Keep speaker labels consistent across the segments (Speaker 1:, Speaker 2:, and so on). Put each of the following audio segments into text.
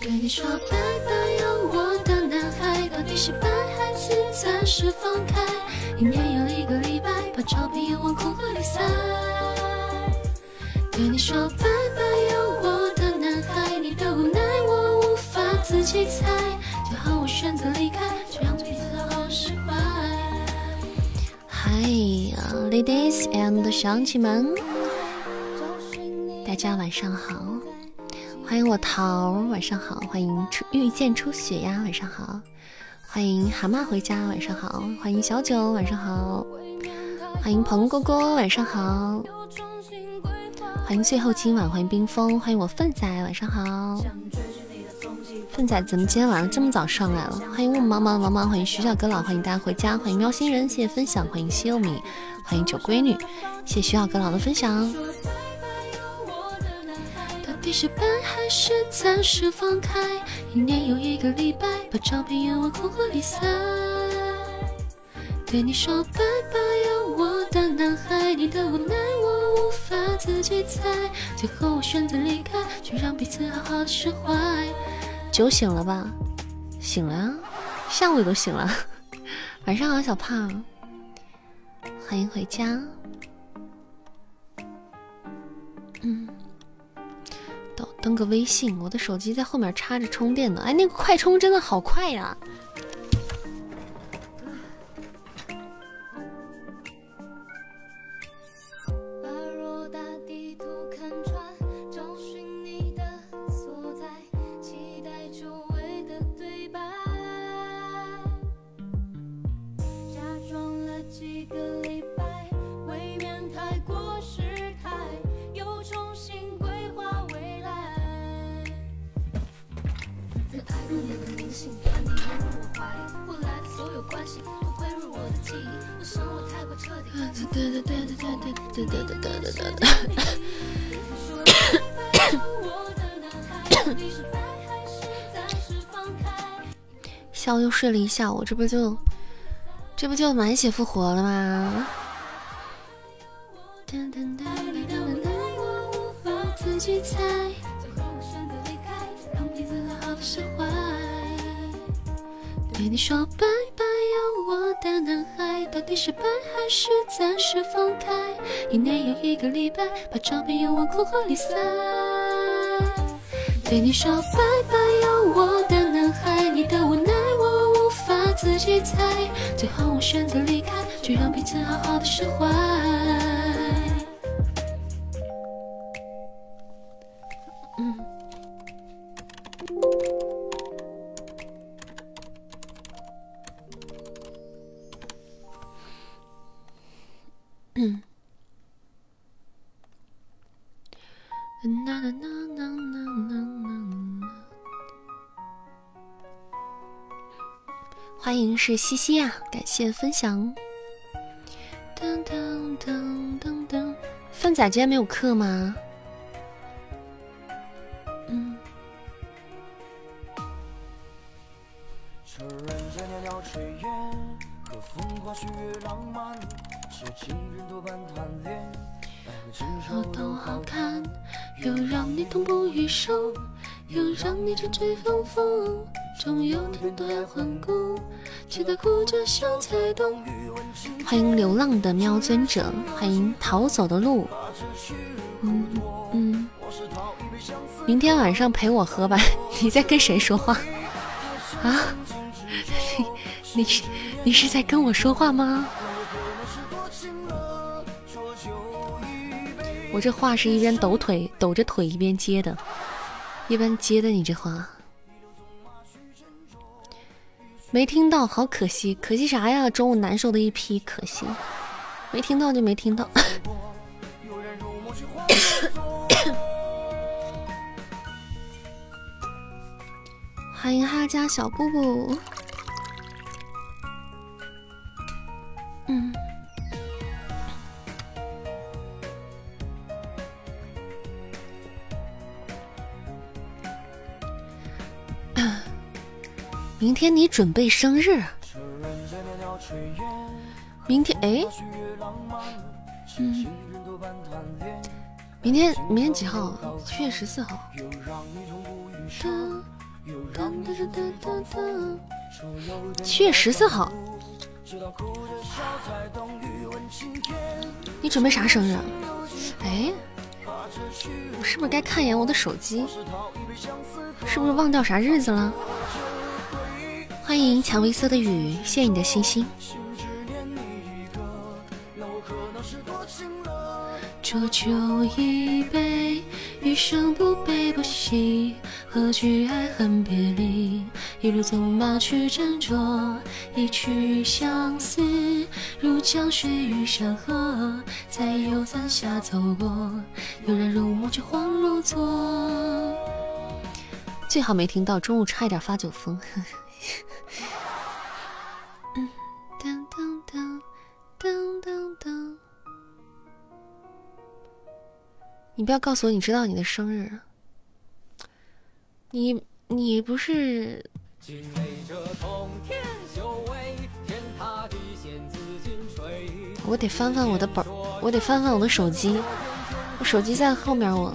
Speaker 1: 对你说拜拜哟，我的男孩，到底是拜还是暂时放开？一年又一个礼拜，把照片又往空盒里塞。对你说拜拜哟，我的男孩，你的无奈我无法自己猜，最后我选择离开，就让彼此好好释怀。
Speaker 2: 嗨呀，ladies and 乡亲们，大家晚上好，欢迎我桃，晚上好，欢迎初遇见初雪呀，晚上好，欢迎蛤蟆回家，晚上好，欢迎小九，晚上好，欢迎彭哥哥，晚上好，欢迎最后今晚，欢迎冰封，欢迎我粪仔，晚上好。粪仔怎么今天晚上这么早上来了？欢迎雾茫茫茫茫，欢迎徐小哥老，欢迎大家回家，欢迎喵星人，谢谢分享，欢迎西柚米，欢迎九闺女，谢谢徐小哥老的分享。
Speaker 1: 到底是拜还是暂时放开？一年又一个礼拜，把照片又往空盒里塞。对你说拜拜哟，我的男孩，你的无奈我无法自己猜，最后我选择离开，就让彼此好好的释怀。
Speaker 2: 酒醒了吧？醒了呀，下午也都醒了。晚上好，小胖，欢迎回家。嗯，登个微信，我的手机在后面插着充电呢。哎，那个快充真的好快呀！
Speaker 1: 下
Speaker 2: 午又睡了一下午，这不就，这不就满血复活了吗？
Speaker 1: 对你说拜拜哟，我的男孩，到底是拜还是暂时放开？一年又一个礼拜，把照片又往空盒里塞。对你说拜拜哟，我的男孩，你的无奈我无法自己猜，最后我选择离开，就让彼此好好的释怀。
Speaker 2: 欢迎是西西呀，感谢分享。噔噔噔噔噔，范仔今天没有课吗？嗯。
Speaker 1: 又都好看，又让你痛不欲生，又让你沉醉风风，总有天都要环顾，直到哭着笑才懂。
Speaker 2: 欢迎流浪的喵尊者，欢迎逃走的路。嗯嗯，明天晚上陪我喝吧。你在跟谁说话？啊？你是你是在跟我说话吗？我这话是一边抖腿抖着腿一边接的，一边接的你这话没听到，好可惜，可惜啥呀？中午难受的一批，可惜没听到就没听到。欢迎哈家小布布，嗯。明天你准备生日？明天哎，嗯，明天明天几号？七月十四号。
Speaker 1: 七月十四号，你准备啥生日？哎，我是不是该看一眼我的手机？是不是忘掉啥日子了？欢迎蔷薇色的雨，谢谢你的星星。浊酒一杯，余生不悲不喜，何惧爱恨别离？一路纵马去斟酌，一曲相思，如江水与山河，在游伞下走过，悠然入梦，却恍如昨。最好没听到，中午差一点发酒疯。噔噔噔噔噔噔。你不要告诉我你知道你的生日，你你不是？我得翻翻我的本，我得翻翻我的手机，我手机在后面我。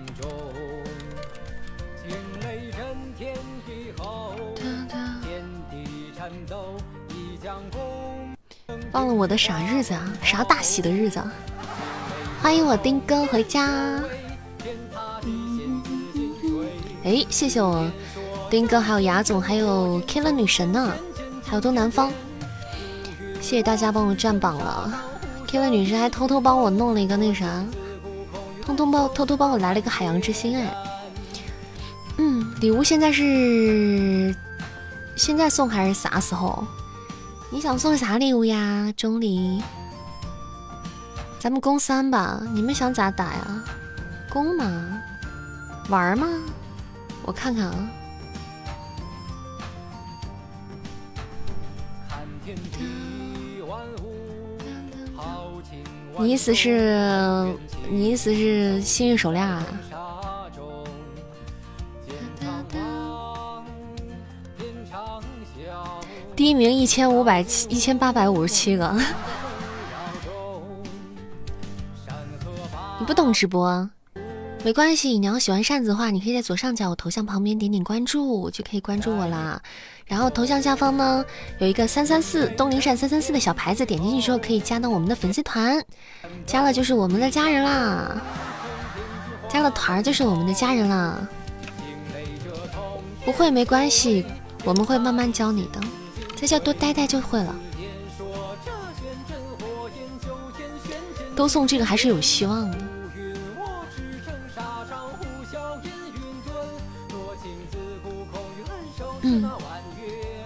Speaker 1: 忘了我的啥日子啊？啥大喜的日子？啊欢迎我丁哥回家。哎，谢谢我丁哥，还有雅总，还有 Killer 女神呢，还有东南方。谢谢大家帮我占榜了。Killer 女神还偷偷帮我弄了一个那啥，通通帮偷偷帮我来了个海洋之心哎。嗯，礼物现在是现在送还是啥时候？你想送啥礼物呀，钟离？咱们攻三吧，你们想咋打呀？攻吗？玩吗？我看看啊。你意思是？你意思是幸运手链啊？第一名一千五百七一千八百五十七个，你不懂直播，没关系。你要喜欢扇子的话，你可以在左上角我头像旁边点点关注，就可以关注我啦。然后头像下方呢有一个三三四东林扇三三四的小牌子，点进去之后可以加到我们的粉丝团，加了就是我们的家人啦，加了团就是我们的家人啦。不会没关系，我们会慢慢教你的。在家多待待就会了，都送这个还是有希望的。嗯，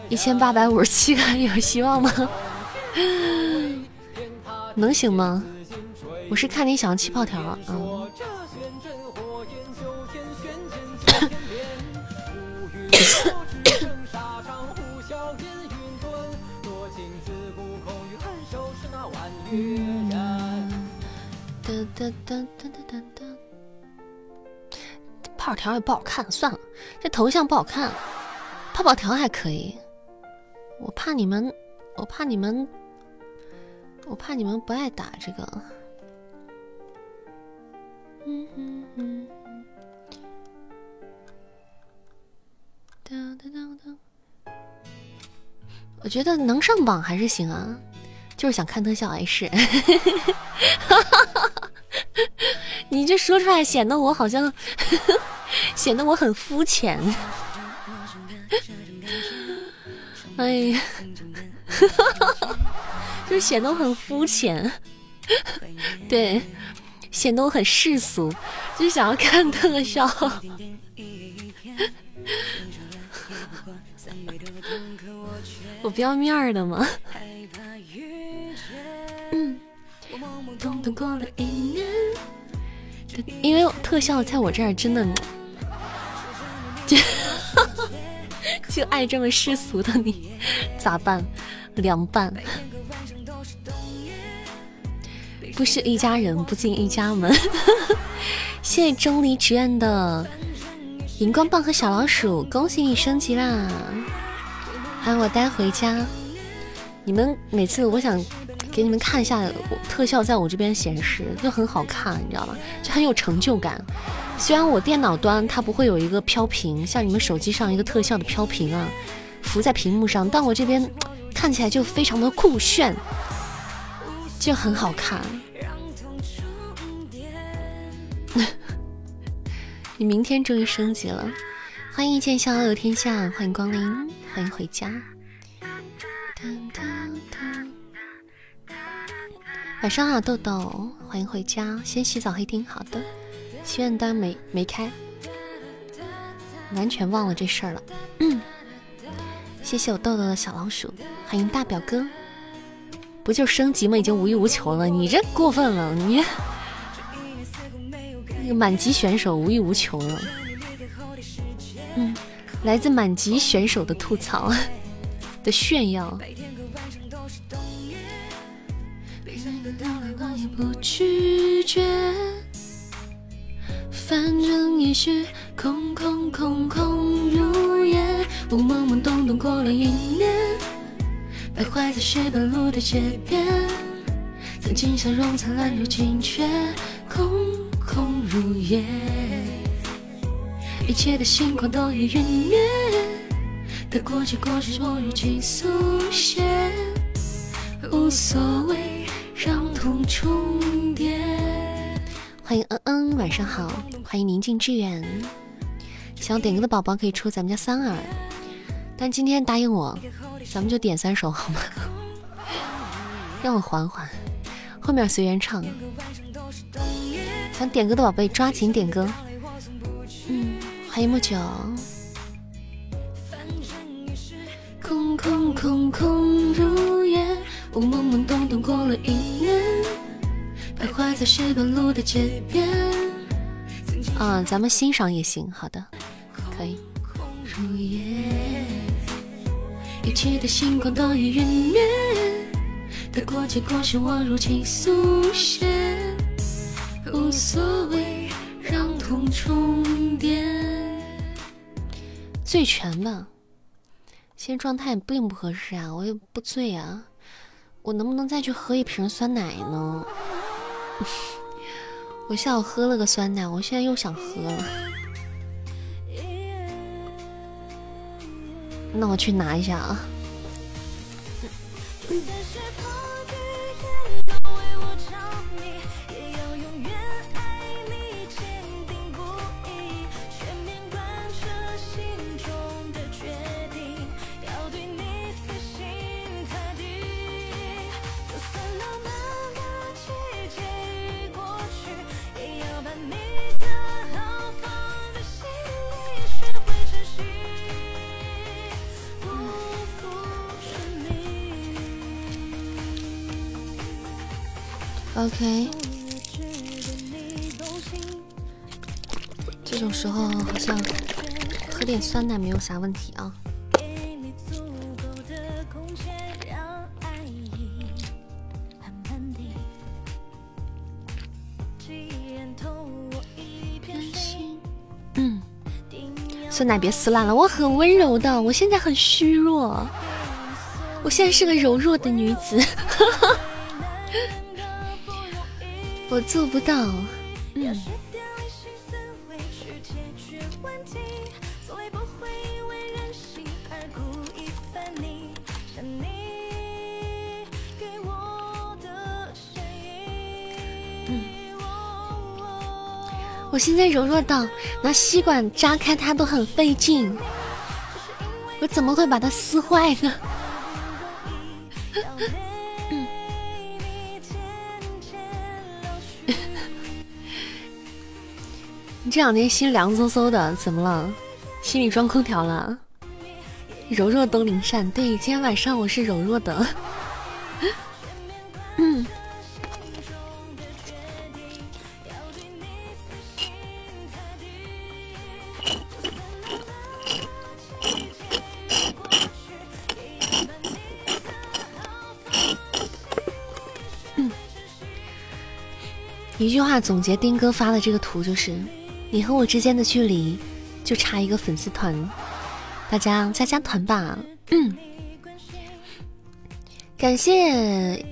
Speaker 1: 一千八百五十七个 有希望吗？能行吗？我是看你想要气泡条，嗯。哒哒哒哒哒哒，泡泡条也不好看，算了，这头像不好看，泡泡条还可以。我怕你们，我怕你们，我怕你们不爱打这个。嗯嗯嗯。哒哒哒哒。我觉得能上榜还是行啊，就是想看特效还是。你这说出来显得我好像，显得我很肤浅。哎呀，就是显得我很肤浅。对，显得我很世俗，就是想要看特效。我不要面儿的吗？嗯。过了一年。
Speaker 2: 因为特效在我这儿真的，就爱这么世俗的你，咋办？凉拌。不是一家人，不进一家门。谢谢钟离职愿的荧光棒和小老鼠，恭喜你升级啦！喊我带回家。你们每次我想给你们看一下特效，在我这边显示就很好看，你知道吗？就很有成就感。虽然我电脑端它不会有一个飘屏，像你们手机上一个特效的飘屏啊，浮在屏幕上，但我这边看起来就非常的酷炫，就很好看。你明天终于升级了，欢迎一剑逍遥游天下，欢迎光临，欢迎回家。晚上好，豆豆，欢迎回家。先洗澡黑听，好的。心愿单没没开，完全忘了这事儿了。嗯，谢谢我豆豆的小老鼠，欢迎大表哥。不就升级吗？已经无欲无求了，你这过分了，你。那个满级选手无欲无求了，嗯，来自满级选手的吐槽的炫耀。
Speaker 1: 不拒绝，反正也是空空空空如也。我懵懵懂懂过了一年，徘徊在石板路的街边，曾经笑容灿烂，如今却空。空如也，一切的星光都已陨灭，得过且过是我如今速写，无所谓，让痛重叠。
Speaker 2: 嗯嗯，晚上好，欢迎宁静致远。想要点歌的宝宝可以出咱们家三儿，但今天答应我，咱们就点三首好吗？让我缓缓，后面随缘唱。想点歌的宝贝抓紧点歌。嗯，欢迎木九。
Speaker 1: 空空空空如也，我懵懵懂懂过了一年，徘徊在石板路的街边。
Speaker 2: 啊，咱们欣赏也行，好的，可以。
Speaker 1: 如也，一切的星光都已陨灭，得过且过是我如今速写。无所谓，让痛重叠。
Speaker 2: 醉拳吧，现在状态并不合适啊，我也不醉啊，我能不能再去喝一瓶酸奶呢？我下午喝了个酸奶，我现在又想喝了。那我去拿一下啊。OK，这种时候好像喝点酸奶没有啥问题啊。嗯，酸奶别撕烂了，我很温柔的，我现在很虚弱，我现在是个柔弱的女子。我做不到。嗯。我现在柔弱到拿吸管扎开它都很费劲，我怎么会把它撕坏呢？你这两天心凉飕飕的，怎么了？心里装空调了？柔弱都灵善，对，今天晚上我是柔弱的。
Speaker 1: 一句话总结丁哥发的这个图就是。你和我之间的距离就差一个粉丝团，大家加加团吧。嗯，感谢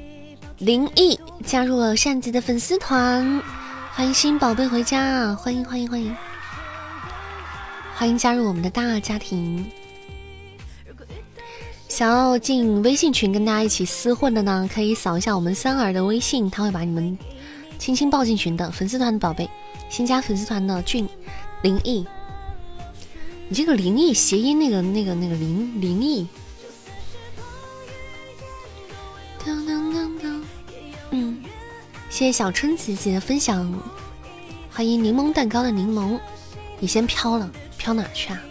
Speaker 1: 林毅加入了扇子的粉丝团，欢迎新宝贝回家，欢迎欢迎欢迎，欢迎加入我们的大家庭。想要进微信群跟大家一起厮混的呢，可以扫一下我们三儿的微信，他会把你们。轻轻抱进群的粉丝团的宝贝，新加粉丝团的俊灵异，你这个灵异谐音那个那个那个灵灵异，嗯，谢谢小春姐姐的分享，欢迎柠檬蛋糕的柠檬，你先飘了，飘哪去啊？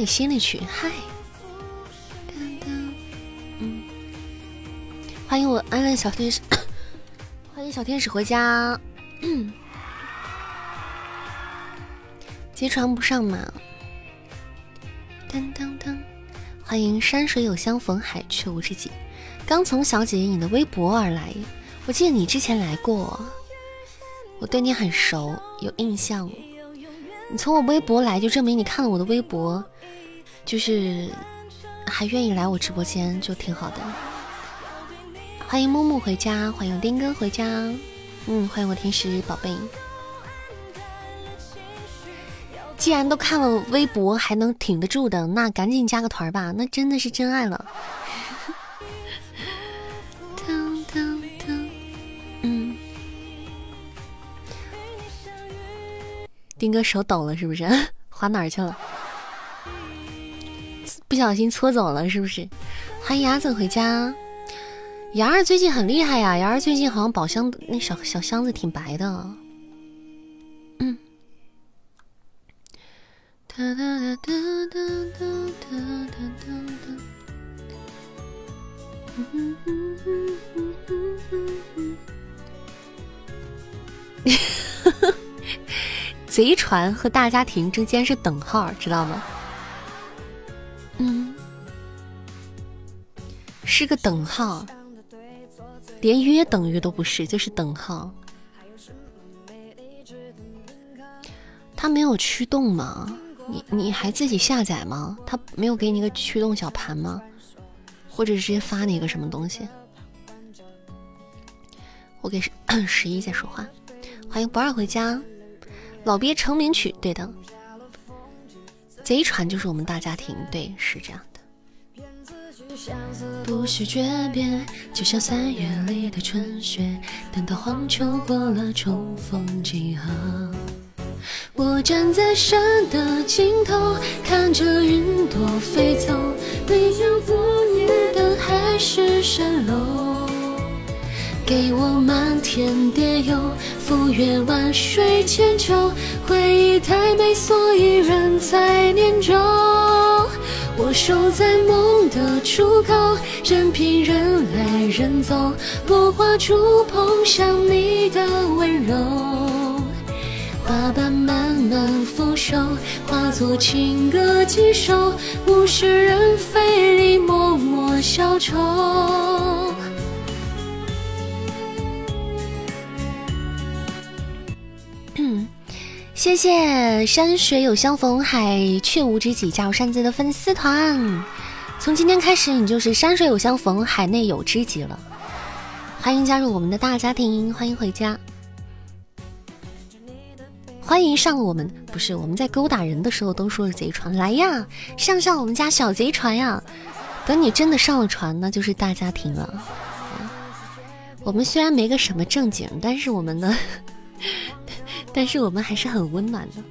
Speaker 1: 你心里去，嗨！嗯，欢迎我安乐小天使，欢迎小天使回家。嗯，接传不上嘛？噔噔噔！欢迎山水有相逢，海却无知己。刚从小姐姐你的微博而来，我记得你之前来过。我对你很熟，有印象。你从我微博来，就证明你看了我的微博，就是还愿意来我直播间，就挺好的。欢迎木木回家，欢迎丁哥回家，嗯，欢迎我天使宝贝。既然都看了微博还能挺得住的，那赶紧加个团吧，那真的是真爱了。丁哥手抖了，是不是？滑哪儿去了？不小心搓走了，是不是？欢迎牙子回家。牙儿最近很厉害呀，牙儿最近好像宝箱那小小箱子挺白的。嗯。贼船和大家庭之间是等号，知道吗？嗯，是个等号，连约等于都不是，就是等号。他没有驱动吗？你你还自己下载吗？他没有给你一个驱动小盘吗？或者直接发你一个什么东西？我给十 十一在说话，欢迎不二回家。老鳖成名曲，对的。贼船就是我们大家庭，对，是这样的。不是诀别，就像三月里的春雪，等到黄秋过了，重逢几何？我站在山的尽头，看着云朵飞走，你想昨夜的海市蜃楼。给我漫天蝶游，赴约万水千秋。回忆太美，所以人在念中。我守在梦的出口，任凭人来人走。落花触碰上你的温柔，花瓣慢慢腐朽，化作情歌几首。物是人非里默默消愁。谢谢山水有相逢，海却无知己加入扇子的粉丝团。从今天开始，你就是山水有相逢，海内有知己了。欢迎加入我们的大家庭，欢迎回家，欢迎上我们不是我们在勾搭人的时候都说是贼船，来呀，上上我们家小贼船呀！等你真的上了船，那就是大家庭了。我们虽然没个什么正经，但是我们呢？但是我们还是很温暖的。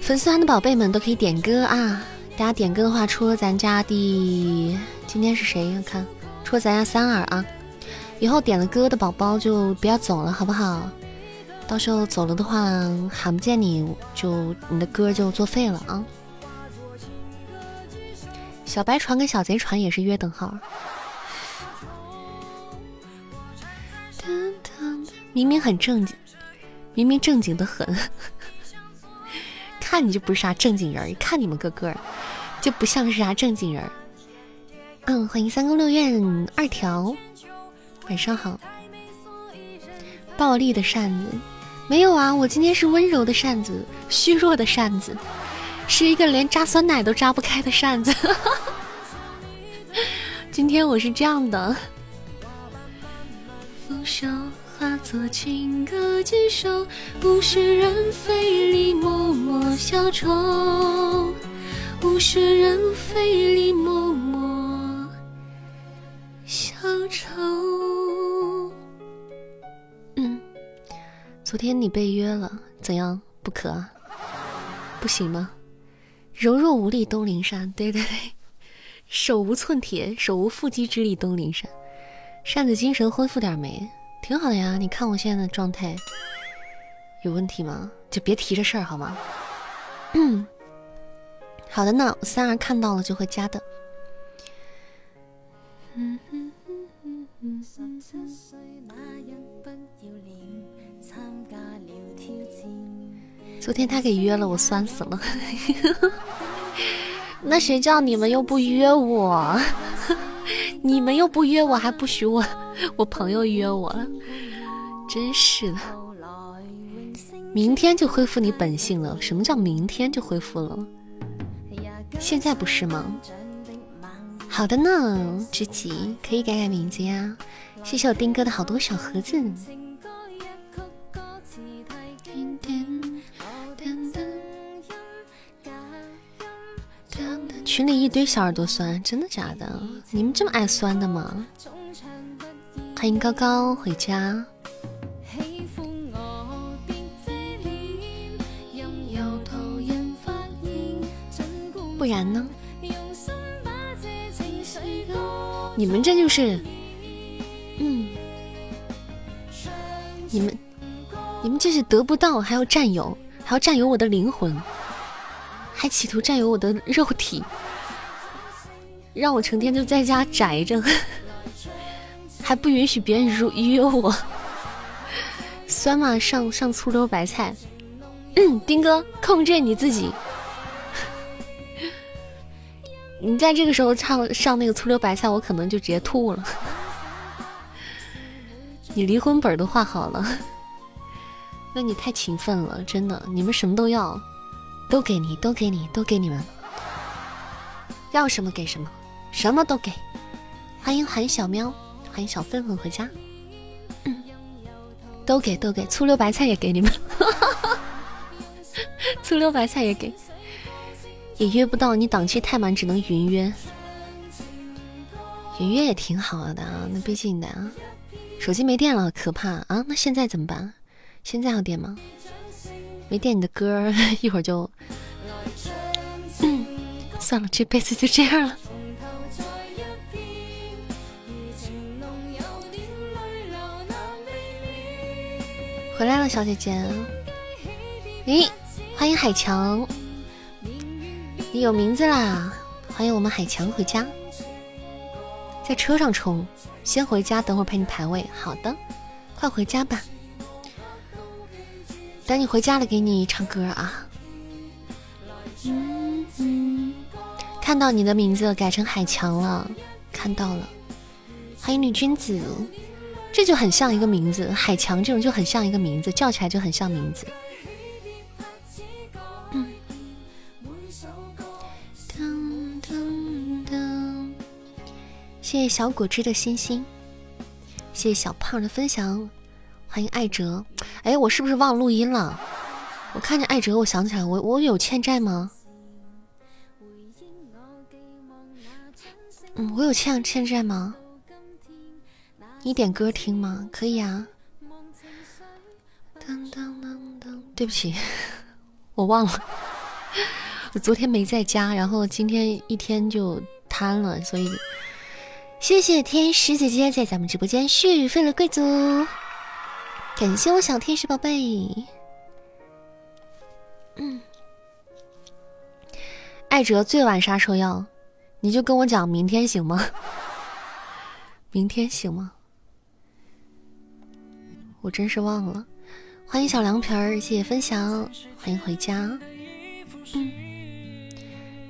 Speaker 1: 粉丝团的宝贝们都可以点歌啊！大家点歌的话，除了咱家第今天是谁？看，除了咱家三儿啊，以后点了歌的宝宝就不要走了，好不好？到时候走了的话，喊不见你就你的歌就作废了啊！小白船跟小贼船也是约等号。明明很正经，明明正经的很，看你就不是啥正经人，看你们个个就不像是啥正经人。嗯，欢迎三宫六院二条，晚上好。暴力的扇子没有啊，我今天是温柔的扇子，虚弱的扇子，是一个连扎酸奶都扎不开的扇子。今天我是这样的。化作情歌几首，物是人非里默默小愁，物是人非里默默小愁。昨天你被约了，怎样？不可啊？不行吗？柔弱无力东陵山，对对对，手无寸铁，手无缚鸡之力东陵山，扇子精神恢复点没？挺好的呀，你看我现在的状态有问题吗？就别提这事儿好吗？嗯，好的呢，三儿看到了就会加的。昨天他给约了，我酸死了。那谁叫你们又不约我？你们又不约我，还不许我。我朋友约我，真是的。明天就恢复你本性了？什么叫明天就恢复了？现在不是吗？好的呢，知己可以改改名字呀。谢谢我丁哥的好多小盒子。群里一堆小耳朵酸，真的假的？你们这么爱酸的吗？欢迎高高回家。不然呢？你们这就是，嗯，你们，你们这是得不到还要占有，还要占有我的灵魂，还企图占有我的肉体，让我成天就在家宅着。还不允许别人如约我，酸吗？上上醋溜白菜，丁哥控制你自己。你在这个时候唱上那个醋溜白菜，我可能就直接吐了。你离婚本都画好了，那你太勤奋了，真的。你们什么都要，都给你，都给你，都给你们，要什么给什么，什么都给。欢迎韩小喵。欢迎小粉粉回家，都给都给，醋溜白菜也给你们，醋溜白菜也给，也约不到你档期太满，只能云约，云约也挺好的啊。那毕竟的啊，手机没电了，可怕啊！那现在怎么办？现在要电吗？没点，你的歌 一会儿就，算了，这辈子就这样了。回来了，小姐姐。咦，欢迎海强，你有名字啦！欢迎我们海强回家，在车上冲，先回家，等会儿陪你排位。好的，快回家吧。等你回家了，给你唱歌啊。看到你的名字改成海强了，看到了。欢迎女君子。这就很像一个名字，海强这种就很像一个名字，叫起来就很像名字。谢谢小果汁的星星，谢谢小胖的分享，欢迎艾哲。哎，我是不是忘录音了？我看见艾哲，我想起来，我我有欠债吗？嗯，我有欠欠债吗？你点歌听吗？可以啊。对不起，我忘了，我昨天没在家，然后今天一天就瘫了，所以谢谢天使姐姐在咱们直播间续费了贵族。感谢我小天使宝贝。嗯，艾哲最晚啥时候要？你就跟我讲明天行吗？明天行吗？我真是忘了。欢迎小凉皮儿，谢谢分享，欢迎回家。嗯，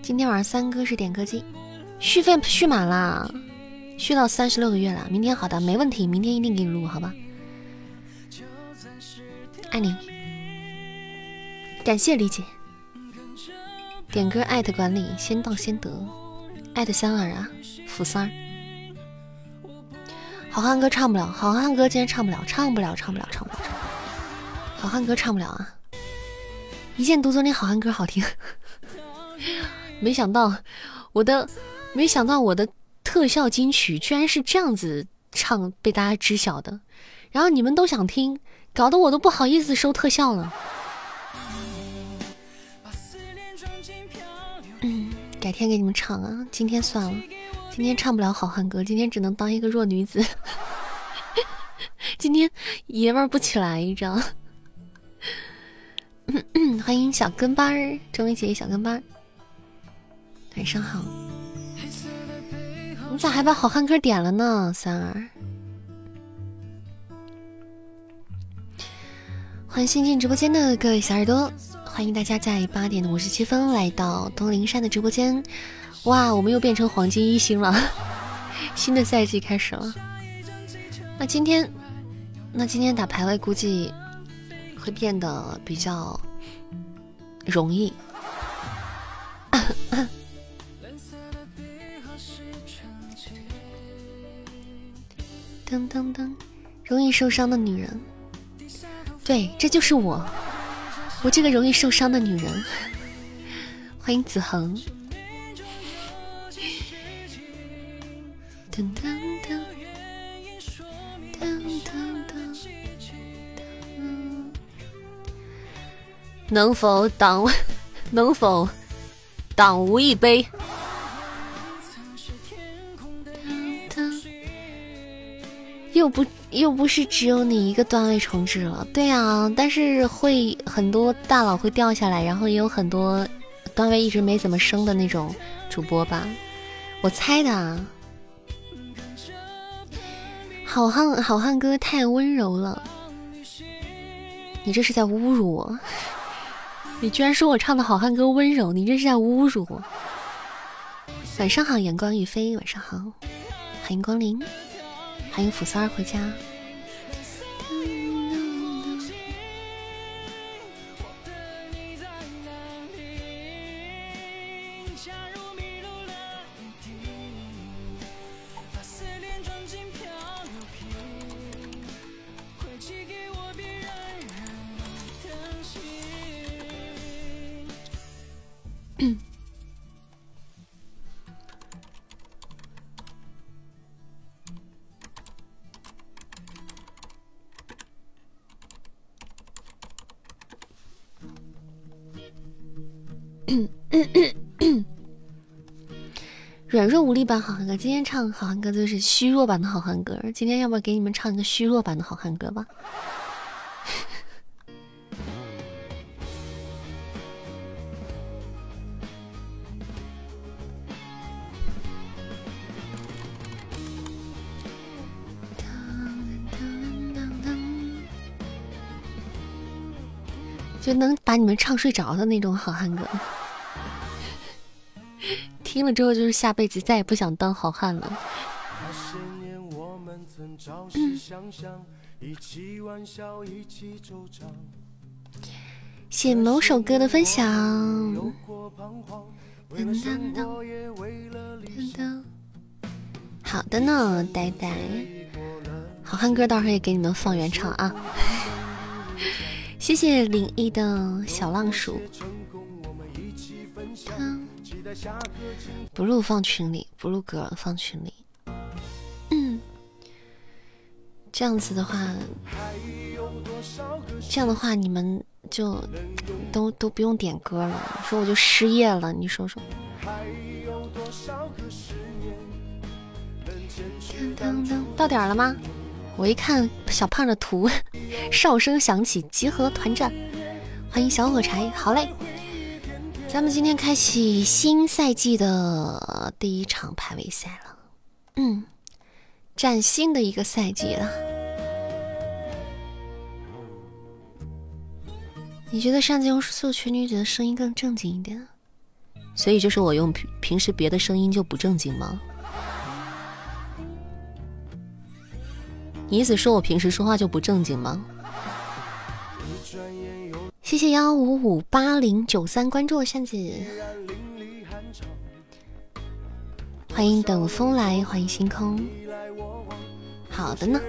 Speaker 1: 今天晚上三哥是点歌机，续费续满啦，续到三十六个月了。明天好的，没问题，明天一定给你录，好吧？爱你，感谢理解。点歌艾特管理，先到先得。艾特三儿啊，福三儿。好汉歌唱不了，好汉歌今天唱不了，唱不了，唱不了，唱不了，唱不了。好汉歌唱不了啊！一见独尊，你好汉歌好听。没想到我的，没想到我的特效金曲居然是这样子唱，被大家知晓的。然后你们都想听，搞得我都不好意思收特效了。嗯，改天给你们唱啊，今天算了，今天唱不了好汉歌，今天只能当一个弱女子。今天爷们儿不起来，你知道。欢迎小跟班儿，中秋节小跟班儿，晚上好。你咋还把好汉歌点了呢，三儿？欢迎新进直播间的各位小耳朵，欢迎大家在八点的五十七分来到东林山的直播间。哇，我们又变成黄金一星了，新的赛季开始了。那今天，那今天打排位估计。会变得比较容易。噔噔噔，容易受伤的女人，对，这就是我，我这个容易受伤的女人。欢迎子恒。噔噔噔。能否挡？能否挡无一杯？又不又不是只有你一个段位重置了，对啊，但是会很多大佬会掉下来，然后也有很多段位一直没怎么升的那种主播吧，我猜的。好汉好汉哥太温柔了，你这是在侮辱我。你居然说我唱的好汉歌温柔，你这是在侮辱我！晚上好，阳光雨飞，晚上好，欢迎光临，欢迎福三儿回家。软弱无力版好汉歌，今天唱好汉歌就是虚弱版的好汉歌。今天要不要给你们唱一个虚弱版的好汉歌吧？就能把你们唱睡着的那种好汉歌。听了之后就是下辈子再也不想当好汉了。谢某首歌的分享。好的呢，呆呆。好汉歌到时候也给你们放原唱啊。谢谢灵异的小浪鼠。不录放群里，不录歌放群里。嗯，这样子的话，这样的话你们就都都不用点歌了。说我就失业了，你说说。到点了吗？我一看小胖的图，哨声响起，集合团战，欢迎小火柴。好嘞，咱们今天开启新赛季的第一场排位赛了，嗯，崭新的一个赛季了。你觉得擅自用素裙女子的声音更正经一点？所以就是我用平平时别的声音就不正经吗？你意思说我平时说话就不正经吗？谢谢幺五五八零九三关注我扇子，欢迎等风来，欢迎星空。好的呢，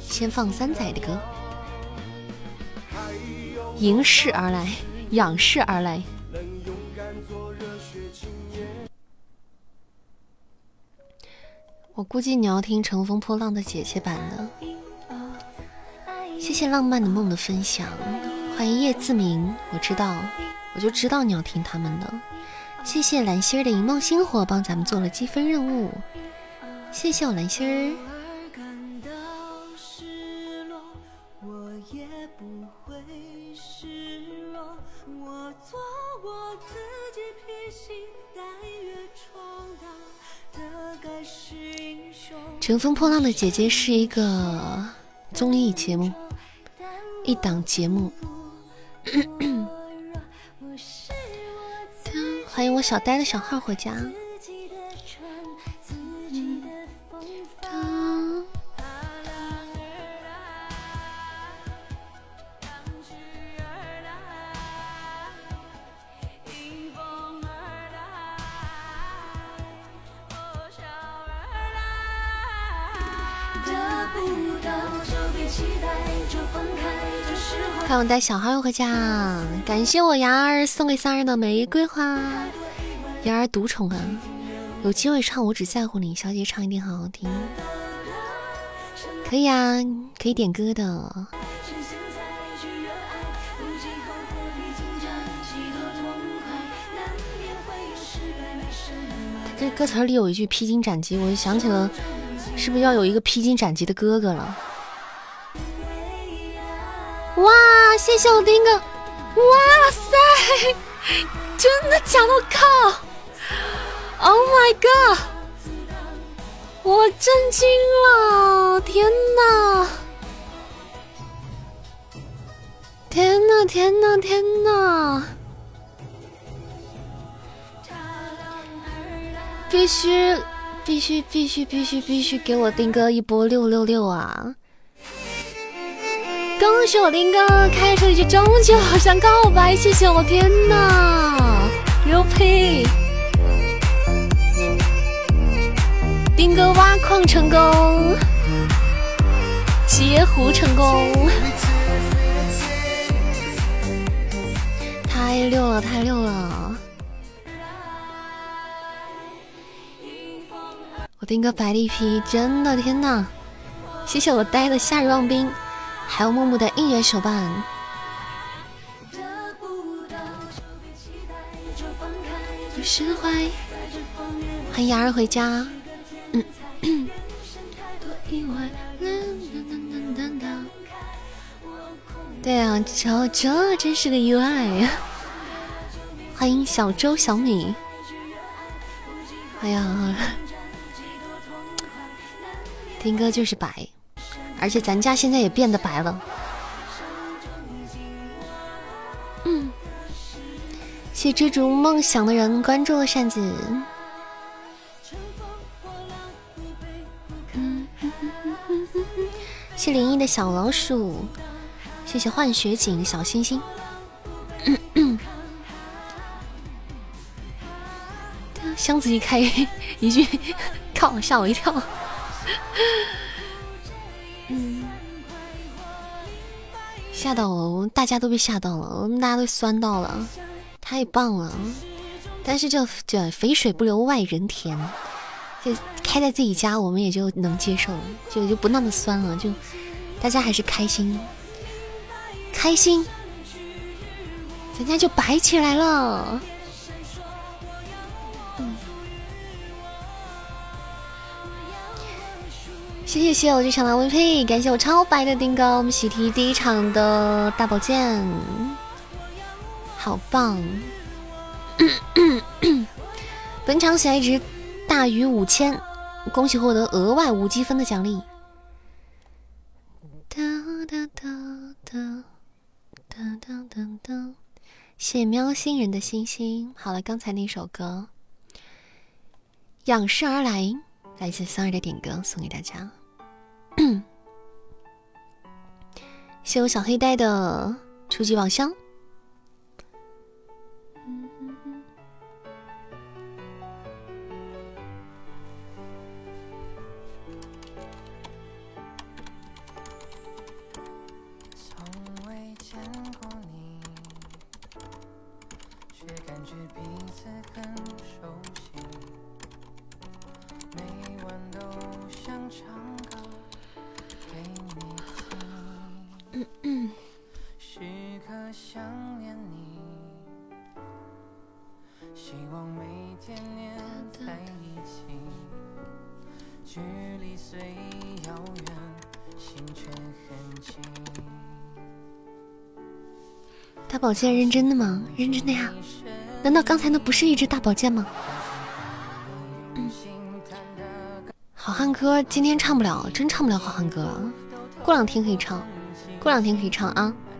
Speaker 1: 先放三仔的歌，迎势而来，仰视而来。我估计你要听《乘风破浪的姐姐》版的。谢谢浪漫的梦的分享，欢迎叶自明。我知道，我就知道你要听他们的。谢谢蓝心儿的一梦星火帮咱们做了积分任务，谢谢我蓝心儿。乘风破浪的姐姐是一个综艺节目，一档节目。欢迎我小呆的小号回家。看我带小孩回家，感谢我牙儿送给三儿的玫瑰花，牙儿独宠啊！有机会唱《我只在乎你》，小姐唱一定很好听。可以啊，可以点歌的。这歌词里有一句披荆斩棘，我就想起了，是不是要有一个披荆斩棘的哥哥了？哇，谢谢我丁哥！哇塞，真的假的？我靠！Oh my god！我震惊了！天哪！天哪！天哪！天哪！必须，必须，必须，必须，必须给我丁哥一波六六六啊！恭喜我丁哥开出一句终究好像告白，谢谢我天呐，牛批！丁哥挖矿成功，截胡成功，太溜了太溜了！我丁哥白了一批，真的天呐！谢谢我呆的夏日望冰。还有木木的应援手办，欢迎雅儿回家。对啊，这这真是个意外呀！欢迎小周小米。哎呀，听歌就是白。而且咱家现在也变得白了。嗯，谢追逐梦想的人关注了扇子。谢灵异的小老鼠，谢谢幻雪景小星星。箱子一开，一句靠，吓我一跳。吓到我，大家都被吓到了，我们大家都酸到了，太棒了！但是这这肥水不流外人田，就开在自己家，我们也就能接受，就就不那么酸了，就大家还是开心，开心，咱家就摆起来了。谢谢谢我这场的 VP，感谢我超白的丁哥，我们喜提第一场的大宝剑，好棒！本场喜爱值大于五千，恭喜获得额外五积分的奖励。哒哒哒哒哒哒哒哒，谢喵星人的星星。好了，刚才那首歌《仰视而来》，来自桑儿的点歌，送给大家。谢我小黑呆的初级宝箱。
Speaker 2: 想念你，希望每天黏在一起，距离虽遥远，心却很近
Speaker 1: 大宝剑认真的吗？认真的呀！难道刚才那不是一只大宝剑吗？好汉歌今天唱不了，真唱不了好汉歌。过两天可以唱，过两天可以唱啊！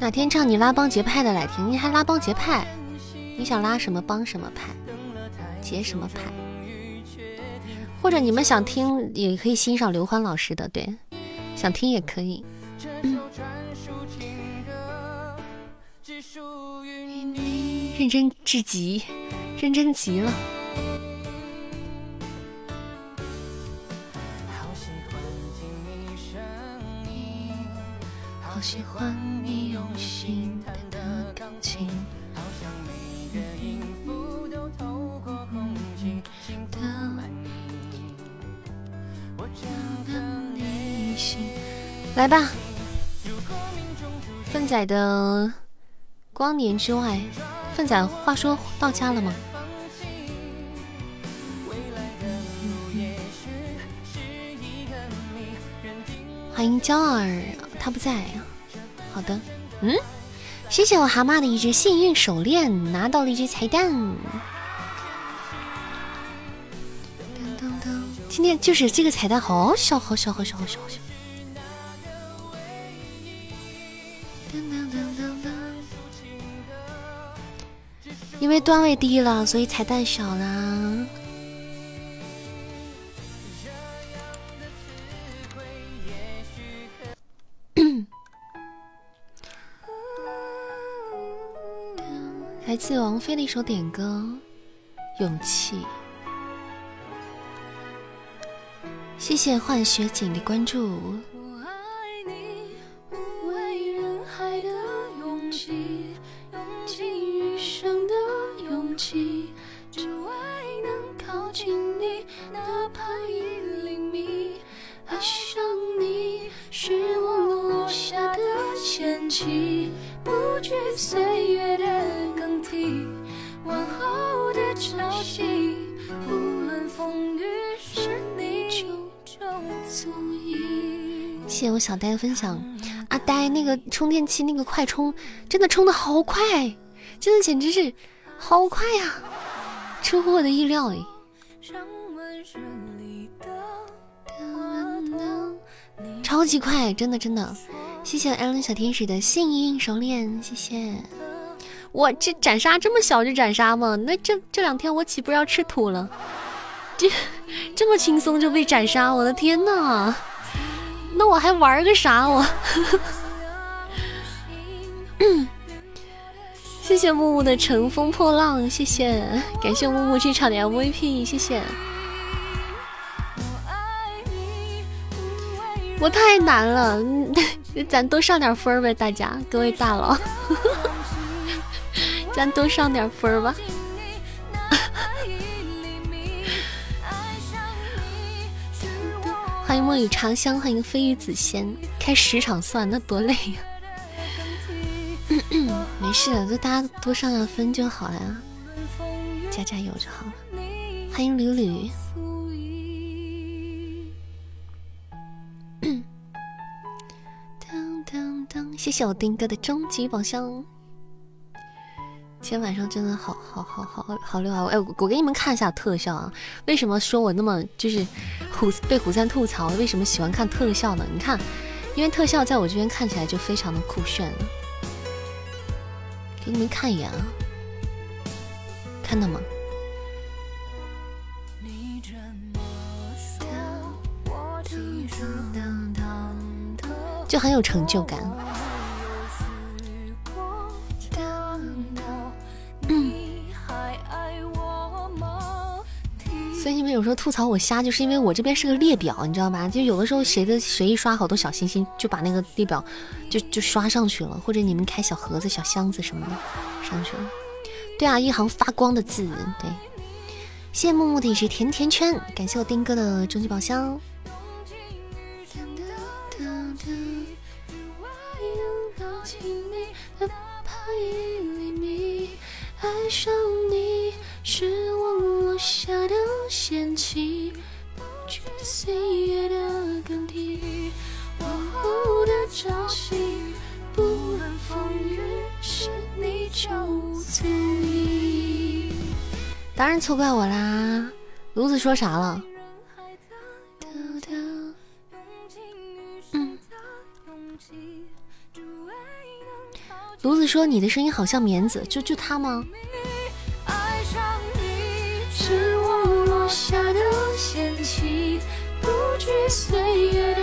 Speaker 1: 哪天唱你拉帮结派的来听？你还拉帮结派？你想拉什么帮什么派？结什么派？或者你们想听也可以欣赏刘欢老师的，对，想听也可以。认真至极，认真极了。好喜欢来吧，粪仔的《光年之外》，粪仔话说到家了吗？欢迎娇儿，他不在。好的，嗯，谢谢我蛤蟆的一只幸运手链，拿到了一只彩蛋。今天就是这个彩蛋，好小，好小，好小，好小，好小。为段位低了，所以彩蛋少啦。来自王菲的一首点歌《勇气》，谢谢幻雪景的关注。小呆的分享，阿呆那个充电器那个快充真的充的好快，真的简直是好快呀，出乎我的意料哎！超级快，真的真的，谢谢艾伦小天使的幸运手链，谢谢。哇这斩杀这么小就斩杀吗？那这这两天我岂不是要吃土了？这这么轻松就被斩杀，我的天呐！那我还玩个啥？我，谢谢木木的乘风破浪，谢谢，感谢木木这场的 MVP，谢谢。我太难了，咱多上点分呗，大家各位大佬，咱多上点分吧。欢迎墨雨茶香，欢迎飞鱼子仙，开十场算那多累呀！没事，就大家多上上分就好了呀，加加油就好了。欢迎屡屡。谢谢我丁哥的终极宝箱。今天晚上真的好好好好好溜啊！哎，我给你们看一下特效啊。为什么说我那么就是虎被虎三吐槽？为什么喜欢看特效呢？你看，因为特效在我这边看起来就非常的酷炫。给你们看一眼啊，看到吗？就很有成就感。所以你们有时候吐槽我瞎，就是因为我这边是个列表，你知道吧？就有的时候谁的谁一刷好多小心心，就把那个列表就就刷上去了，或者你们开小盒子、小箱子什么的上去了。对啊，一行发光的字，对。谢谢木木的一只甜甜圈，感谢我丁哥的终极宝箱。爱上你是我落下的仙气，不惧岁月的更替，往后的朝夕，不论风雨，是你就足矣。当然错怪我啦，炉子说啥了？炉子说：“你的声音好像棉子，就就他吗？”落下的险棋，不惧岁
Speaker 2: 月的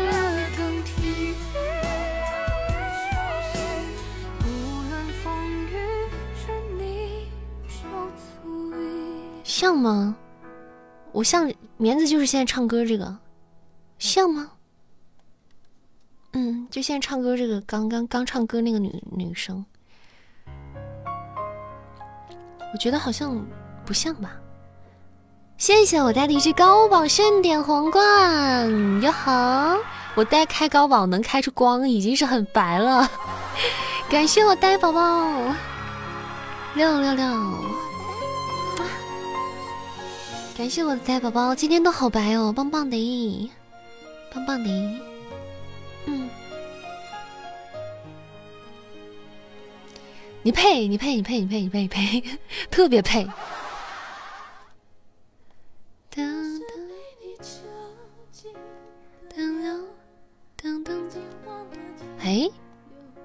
Speaker 2: 更替
Speaker 1: 像吗？我像棉子，就是现在唱歌这个，像吗？嗯，就现在唱歌这个，刚刚刚唱歌那个女女生，我觉得好像不像吧。谢谢我带的一只高宝盛典皇冠，哟好，我带开高宝能开出光，已经是很白了。感谢我呆宝宝，六六六，感谢我的呆宝宝，今天都好白哦，棒棒的，棒棒的。嗯，你配，你配，你配，你配，你配，你配，特别配。哎，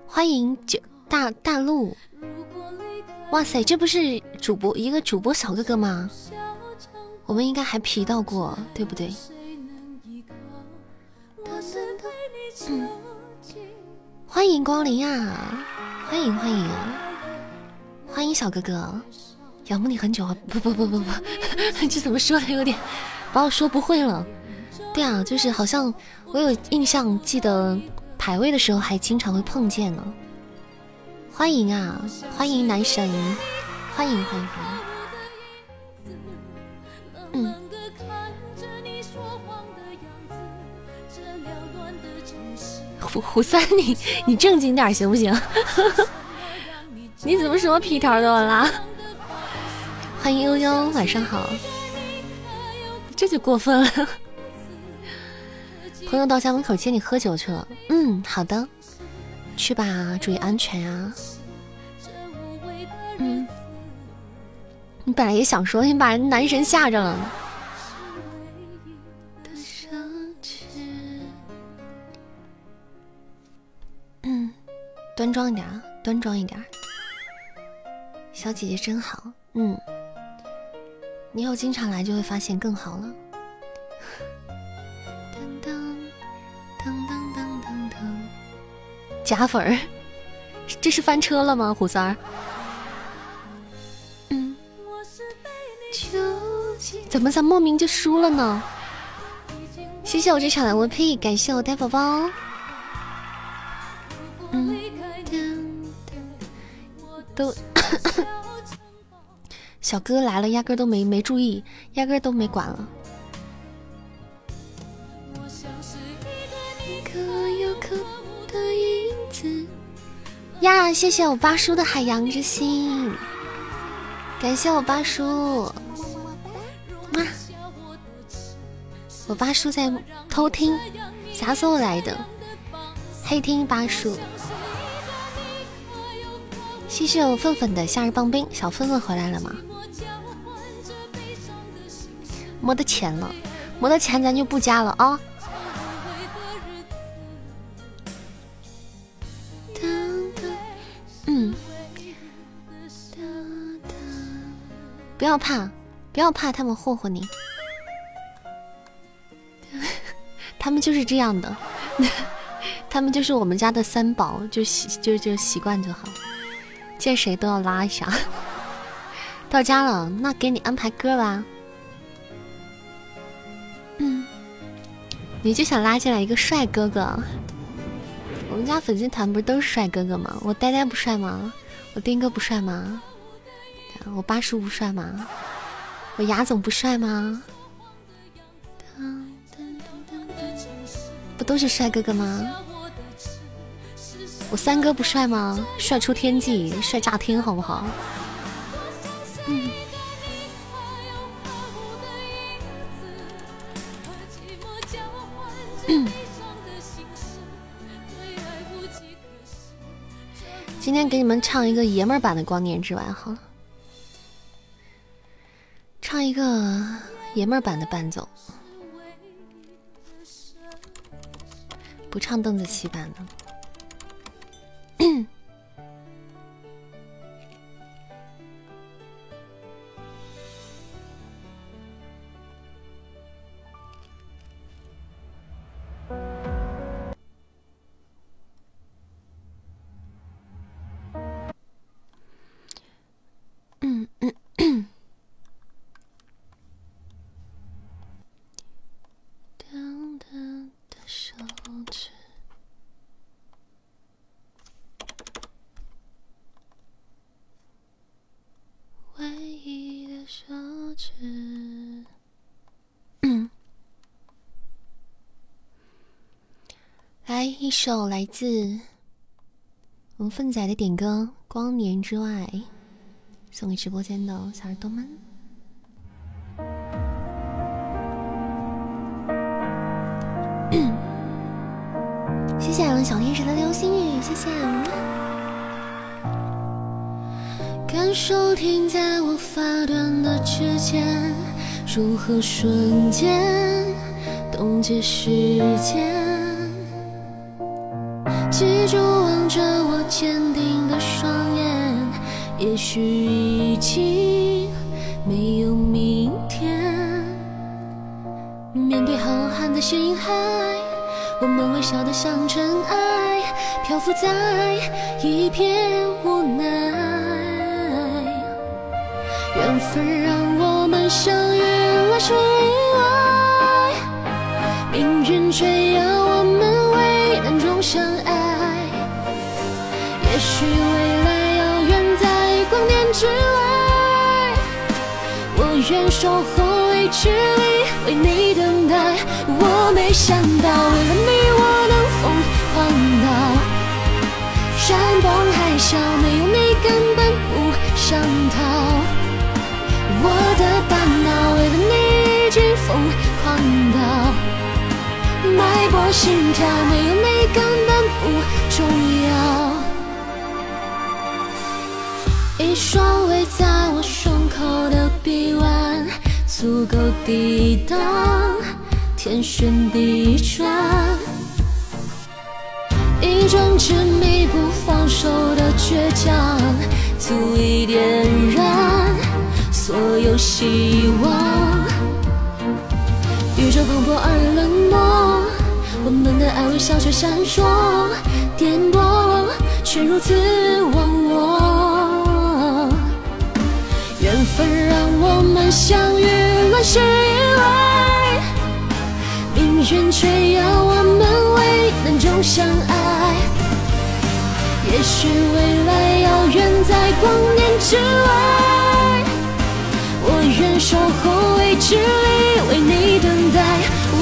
Speaker 1: 欢迎九大大陆！哇塞，这不是主播一个主播小哥哥吗？我们应该还皮到过，对不对？嗯，欢迎光临呀！欢迎欢迎欢迎小哥哥，仰慕你很久啊！不不不不不，这怎么说的有点把我说不会了。对啊，就是好像我有印象，记得排位的时候还经常会碰见呢。欢迎啊，欢迎男神，欢迎欢迎欢迎。嗯。胡胡三，你你正经点行不行？你怎么什么皮条都啦？欢迎悠悠，晚上好。这就过分了。朋友到家门口接你喝酒去了。嗯，好的，去吧，注意安全啊。嗯，你本来也想说，你把人男神吓着了。嗯，端庄一点啊，端庄一点。小姐姐真好，嗯，你以后经常来就会发现更好了。假粉儿，这是翻车了吗？虎三儿，嗯，怎么咱莫名就输了呢？谢谢我这场的 VP，感谢我呆宝宝。嗯，都 小哥来了，压根都没没注意，压根都没管了。可有可呀，谢谢我八叔的海洋之心，感谢我八叔。妈，我八叔在偷听，啥时候来的？黑听八叔。谢谢我粉粉的夏日棒冰，小粉粉回来了吗？没得钱了，没得钱咱就不加了啊。不要怕，不要怕，他们霍霍你，他们就是这样的，他们就是我们家的三宝，就习就就习惯就好，见谁都要拉一下。到家了，那给你安排歌吧。嗯，你就想拉进来一个帅哥哥？我们家粉丝团不是都是帅哥哥吗？我呆呆不帅吗？我丁哥不帅吗？我八叔不帅吗？我牙总不帅吗？不都是帅哥哥吗？我三哥不帅吗？帅出天际，帅炸天，好不好？嗯。今天给你们唱一个爷们儿版的《光年之外》，好了。唱一个爷们儿版的伴奏，不唱邓紫棋版的。一首来自我们奋仔的点歌《光年之外》，送给直播间的小耳朵们。谢谢小天使的流星雨，谢谢。感受停在我发端的指尖，如何瞬间冻结时间？坚定的双眼，也许已经没有明天。面对浩瀚的星海，我们微笑得像尘埃，漂浮在一片无奈。缘分让我们相遇，来是意外，命运却要许未来遥远在光年之外，我愿守候未知里为你等待。我没想到，为了你我能疯狂到山崩海啸，没有你根本不想逃。我的大脑为了你已经疯狂到脉搏心跳，没有你根本不重要。一双围在我胸口的臂弯，足够抵挡天旋地转。一种执迷不放手的倔强，足以点燃所有希望。宇宙磅礴而冷漠，我们的爱微小却闪烁，颠簸却如此忘我。缘分让我们相遇，乱世以外，命
Speaker 3: 运，却要我们为难中相爱。也许未来遥远在光年之外，我愿守候未知里为你等待。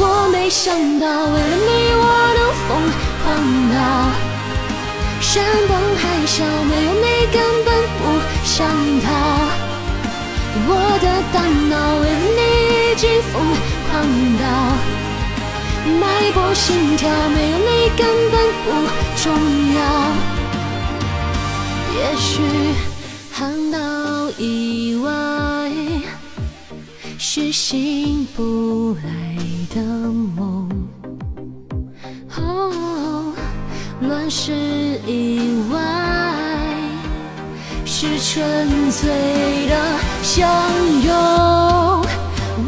Speaker 3: 我没想到，为了你我能疯狂到山崩海啸，没有你根本不想逃。我的大脑为你已经疯狂到脉搏心跳，没有你根本不重要。也许航道以外是醒不来的梦，哦，乱世以外。是纯粹的相拥。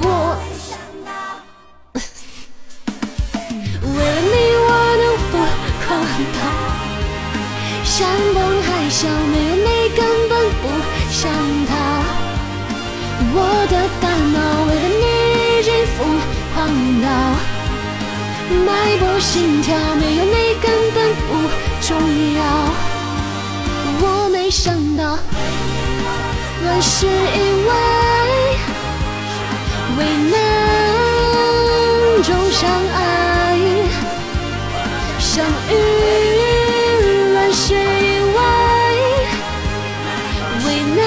Speaker 3: 我为了你，我能疯狂到山崩海啸，没有你根本不想逃。我的大脑为了你已经疯狂到脉搏心跳，没有你根本不重要。没想到，乱世以外，危难中相爱，相遇。乱世以外，危难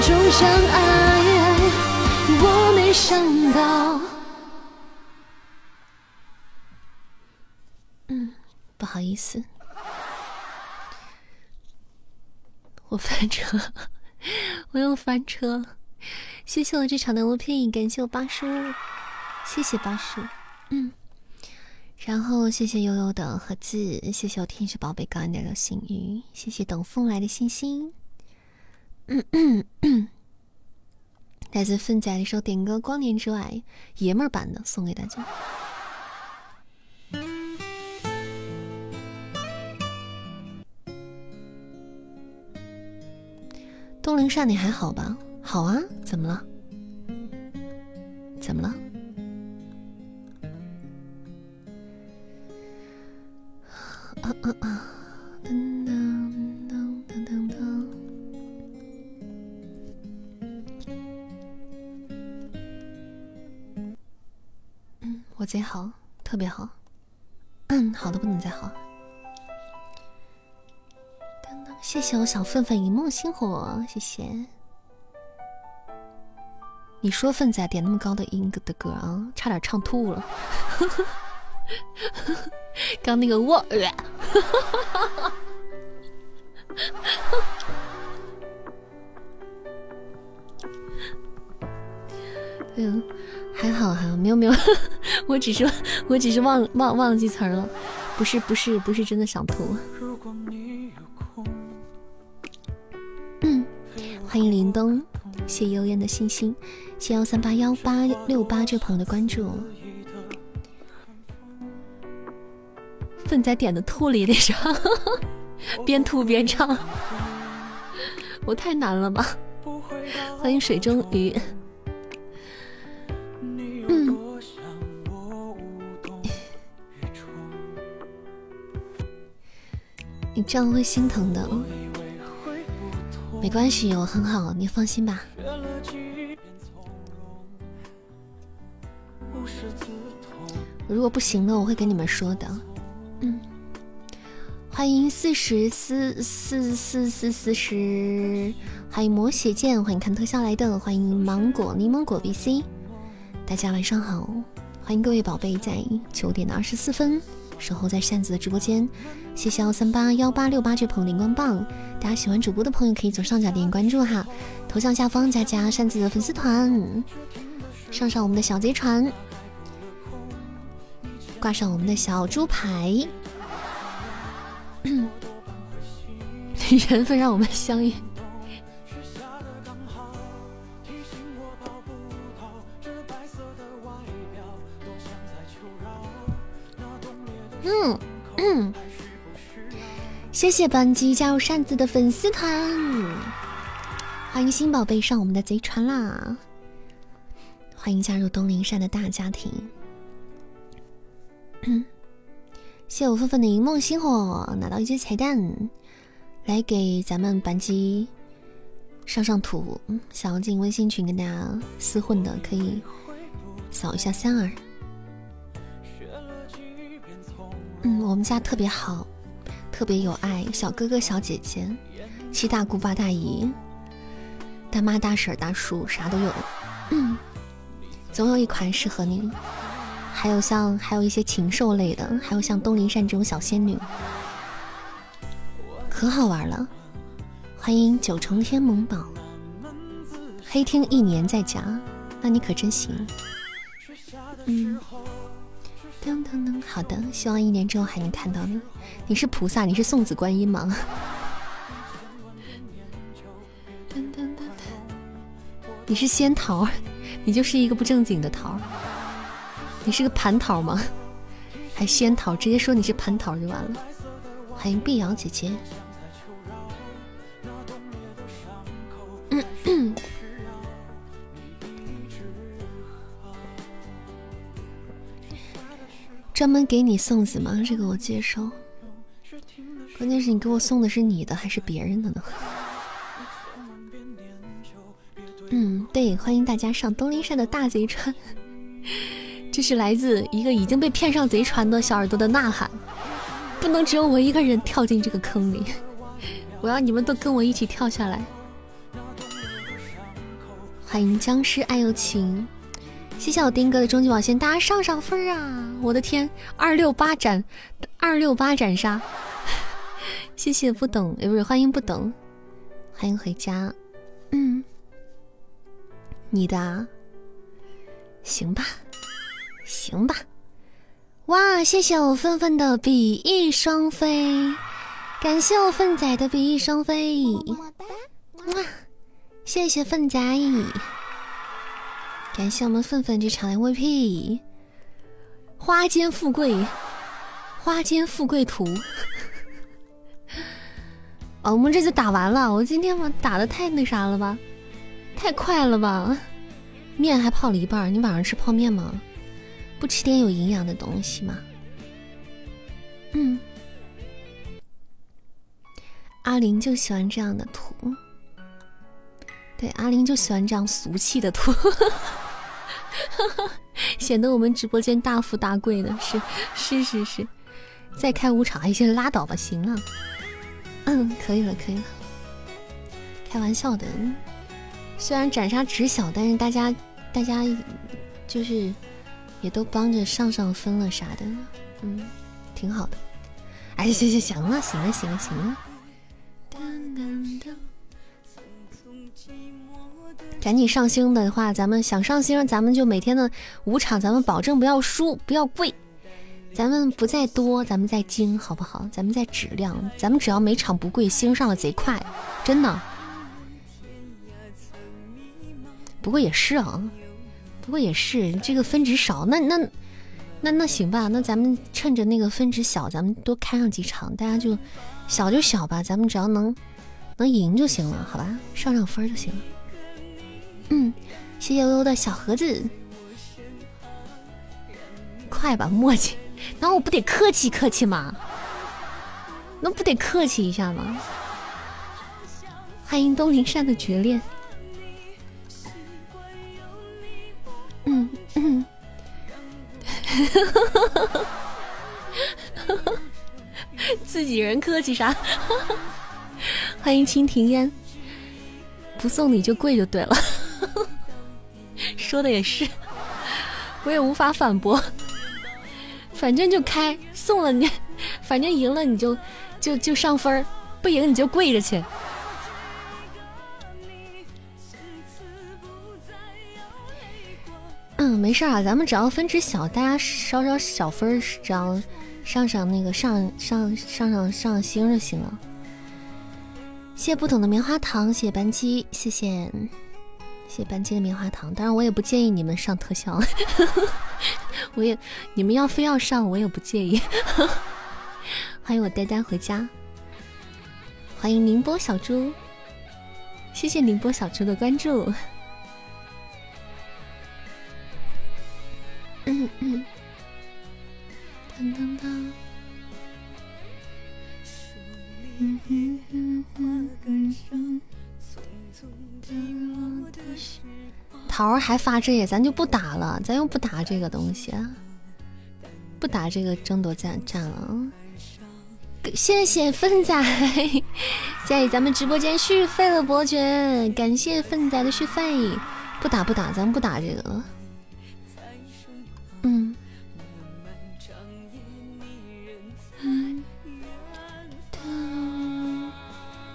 Speaker 3: 中相爱，我没想到。
Speaker 1: 嗯，不好意思。我翻车，我又翻车。谢谢我这场的 OP，感谢我八叔，谢谢八叔。嗯，然后谢谢悠悠的盒子，谢谢我天使宝贝高安的流星雨，谢谢等风来的星星。嗯嗯，来自奋仔的一首点歌《光年之外》，爷们儿版的，送给大家。东陵善，你还好吧？好啊，怎么了？怎么了？啊啊啊！噔噔噔噔噔噔。嗯，我贼好，特别好。嗯，好的不能再好。谢谢我小粪粪一梦星火，谢谢。你说粪仔点那么高的音的歌啊，差点唱吐了。刚那个我，嗯，还好还好，没有没有，我只是我只是忘忘忘记词儿了，不是不是不是真的想吐。欢迎林东，谢幽烟的星星，谢幺三八幺八六八这朋友的关注。粪仔点的吐了也得唱，边吐边唱，我太难了吧？欢迎水中鱼。嗯，你这样会心疼的。没关系，我很好，你放心吧。如果不行了，我会跟你们说的。嗯，欢迎四十四四四四四十，欢迎魔血剑，欢迎看特效来的，欢迎芒果柠檬果 BC，大家晚上好，欢迎各位宝贝在九点的二十四分。守候在扇子的直播间，谢谢幺三八幺八六八这捧荧光棒。大家喜欢主播的朋友可以左上角点关注哈，头像下方加加扇子的粉丝团，上上我们的小贼船，挂上我们的小猪牌，缘分让我们相遇。嗯嗯，谢谢本机加入扇子的粉丝团，欢迎新宝贝上我们的贼船啦！欢迎加入东林扇的大家庭。谢 谢我芬芬的银梦星火，拿到一只彩蛋，来给咱们班级上上图。想要进微信群跟大家厮混的，可以扫一下三儿。嗯，我们家特别好，特别有爱，小哥哥小姐姐，七大姑八大姨，大妈大婶大叔啥都有。嗯，总有一款适合你。还有像还有一些禽兽类的，还有像东林善这种小仙女，可好玩了。欢迎九重天萌宝，黑听一年在家，那你可真行。嗯，好的，希望一年之后还能看到你。你是菩萨，你是送子观音吗？你是仙桃，你就是一个不正经的桃。你是个蟠桃吗？还仙桃？直接说你是蟠桃就完了。欢迎碧瑶姐姐。嗯专门给你送子吗？这个我接受。关键是你给我送的是你的还是别人的呢？嗯，对，欢迎大家上东林山的大贼船。这是来自一个已经被骗上贼船的小耳朵的呐喊，不能只有我一个人跳进这个坑里，我要你们都跟我一起跳下来。欢迎僵尸爱又情，谢谢我丁哥的终极宝箱，大家上上分啊！我的天，二六八斩，二六八斩杀！谢谢不懂，不是欢迎不懂，欢迎回家。嗯，你的，行吧。行吧，哇！谢谢我愤愤的比翼双飞，感谢我粪仔的比翼双飞，哇！谢谢粪仔，感谢我们愤愤这场 MVP，花间富贵，花间富贵图。哦，我们这就打完了，我今天我打的太那啥了吧，太快了吧？面还泡了一半，你晚上吃泡面吗？不吃点有营养的东西吗？嗯，阿玲就喜欢这样的图。对，阿玲就喜欢这样俗气的图，显得我们直播间大富大贵的。是是是是，再开五场，哎，先拉倒吧，行了。嗯，可以了，可以了。开玩笑的，虽然斩杀值小，但是大家大家就是。也都帮着上上分了啥的，嗯，挺好的。哎，行行行了，行了行了行了，赶紧上星的话，咱们想上星，咱们就每天的五场，咱们保证不要输，不要贵，咱们不在多，咱们在精，好不好？咱们在质量，咱们只要每场不贵，星上了贼快，真的。不过也是啊。不过也是，这个分值少，那那那那行吧，那咱们趁着那个分值小，咱们多开上几场，大家就小就小吧，咱们只要能能赢就行了，好吧，上上分就行了。嗯，谢谢悠悠的小盒子，快吧，墨迹，那我不得客气客气吗？那不得客气一下吗？欢迎东林山的绝恋。嗯嗯，自己人客气啥？欢迎蜻蜓烟，不送你就跪就对了。说的也是，我也无法反驳。反正就开，送了你，反正赢了你就就就上分不赢你就跪着去。嗯，没事啊，咱们只要分值小，大家稍稍小分，只要上上那个上上上上上星就行了。谢谢不懂的棉花糖，谢谢班机，谢谢谢谢班机的棉花糖。当然，我也不建议你们上特效，我也你们要非要上，我也不介意。欢迎我呆呆回家，欢迎宁波小猪，谢谢宁波小猪的关注。嗯嗯，当当当桃儿还发这，咱就不打了，咱又不打这个东西，不打这个争夺战战了。谢谢粪仔在咱们直播间续费了伯爵，感谢粪仔的续费。不打不打，咱不打这个了。嗯。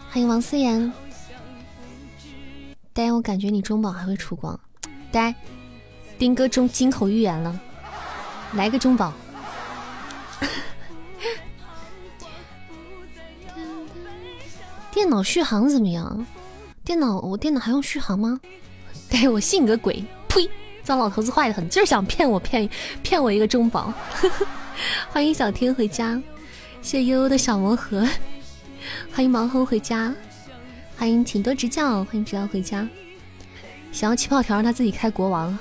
Speaker 1: 欢迎王思妍。但，我感觉你中宝还会出光。呆，丁哥中金口玉言了，来个中宝。电脑续航怎么样？电脑我电脑还用续航吗？对我信个鬼！呸！糟老头子坏的很，就是想骗我骗骗我一个中宝。欢迎小天回家，谢悠悠的小魔盒。欢迎盲猴回家，欢迎请多指教，欢迎指教回家。想要气泡条让他自己开国王，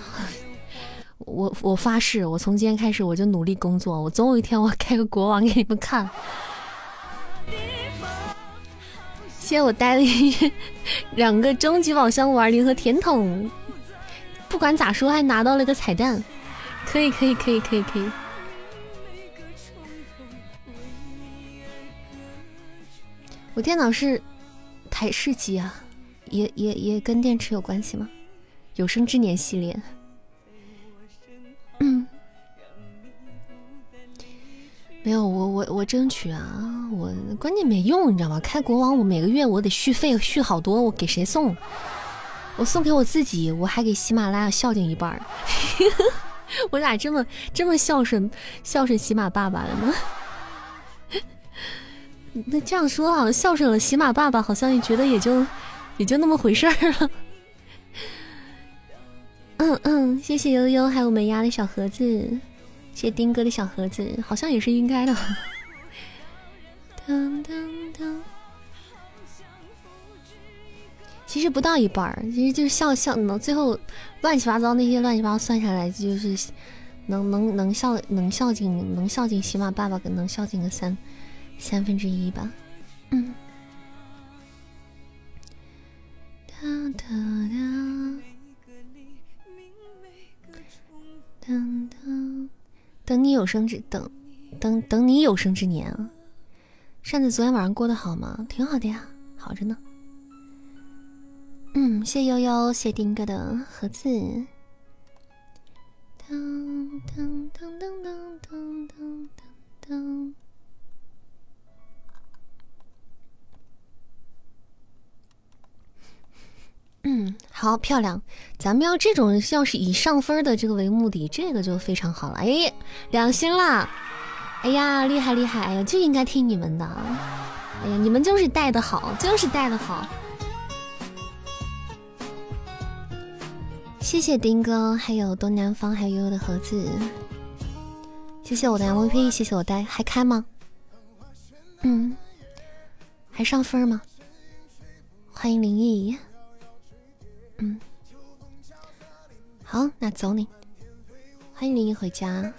Speaker 1: 我我发誓，我从今天开始我就努力工作，我总有一天我开个国王给你们看。谢谢我带了一两个终极宝箱五二零和甜筒，不管咋说还拿到了个彩蛋，可以可以可以可以可以。我电脑是台式机啊，也也也跟电池有关系吗？有生之年系列。嗯。没有我我我争取啊！我关键没用，你知道吗？开国王我每个月我得续费续好多，我给谁送？我送给我自己，我还给喜马拉雅孝敬一半儿。我咋这么这么孝顺孝顺喜马爸爸了呢？那这样说好像孝顺了喜马爸爸，好像也觉得也就也就那么回事儿了。嗯嗯，谢谢悠悠，还有我们丫的小盒子。谢丁哥的小盒子，好像也是应该的。其实不到一半儿，其实就是孝孝能最后乱七八糟那些乱七八糟算下来，就是能能能孝能孝敬能孝敬喜马爸爸，能孝敬个三三分之一吧。嗯。哒哒哒。噔噔。等你有生之等，等等你有生之年啊！扇子昨天晚上过得好吗？挺好的呀，好着呢。嗯，谢悠悠，谢丁哥的盒子。噔噔噔噔噔噔噔噔。嗯，好漂亮！咱们要这种要是以上分的这个为目的，这个就非常好了。哎，两星啦！哎呀，厉害厉害！哎呀，就应该听你们的。哎呀，你们就是带的好，就是带的好。谢谢丁哥，还有东南方，还有悠悠的盒子。谢谢我的 MVP，谢谢我带，还开吗？嗯，还上分吗？欢迎林毅。嗯，好，那走你。欢迎林一回家。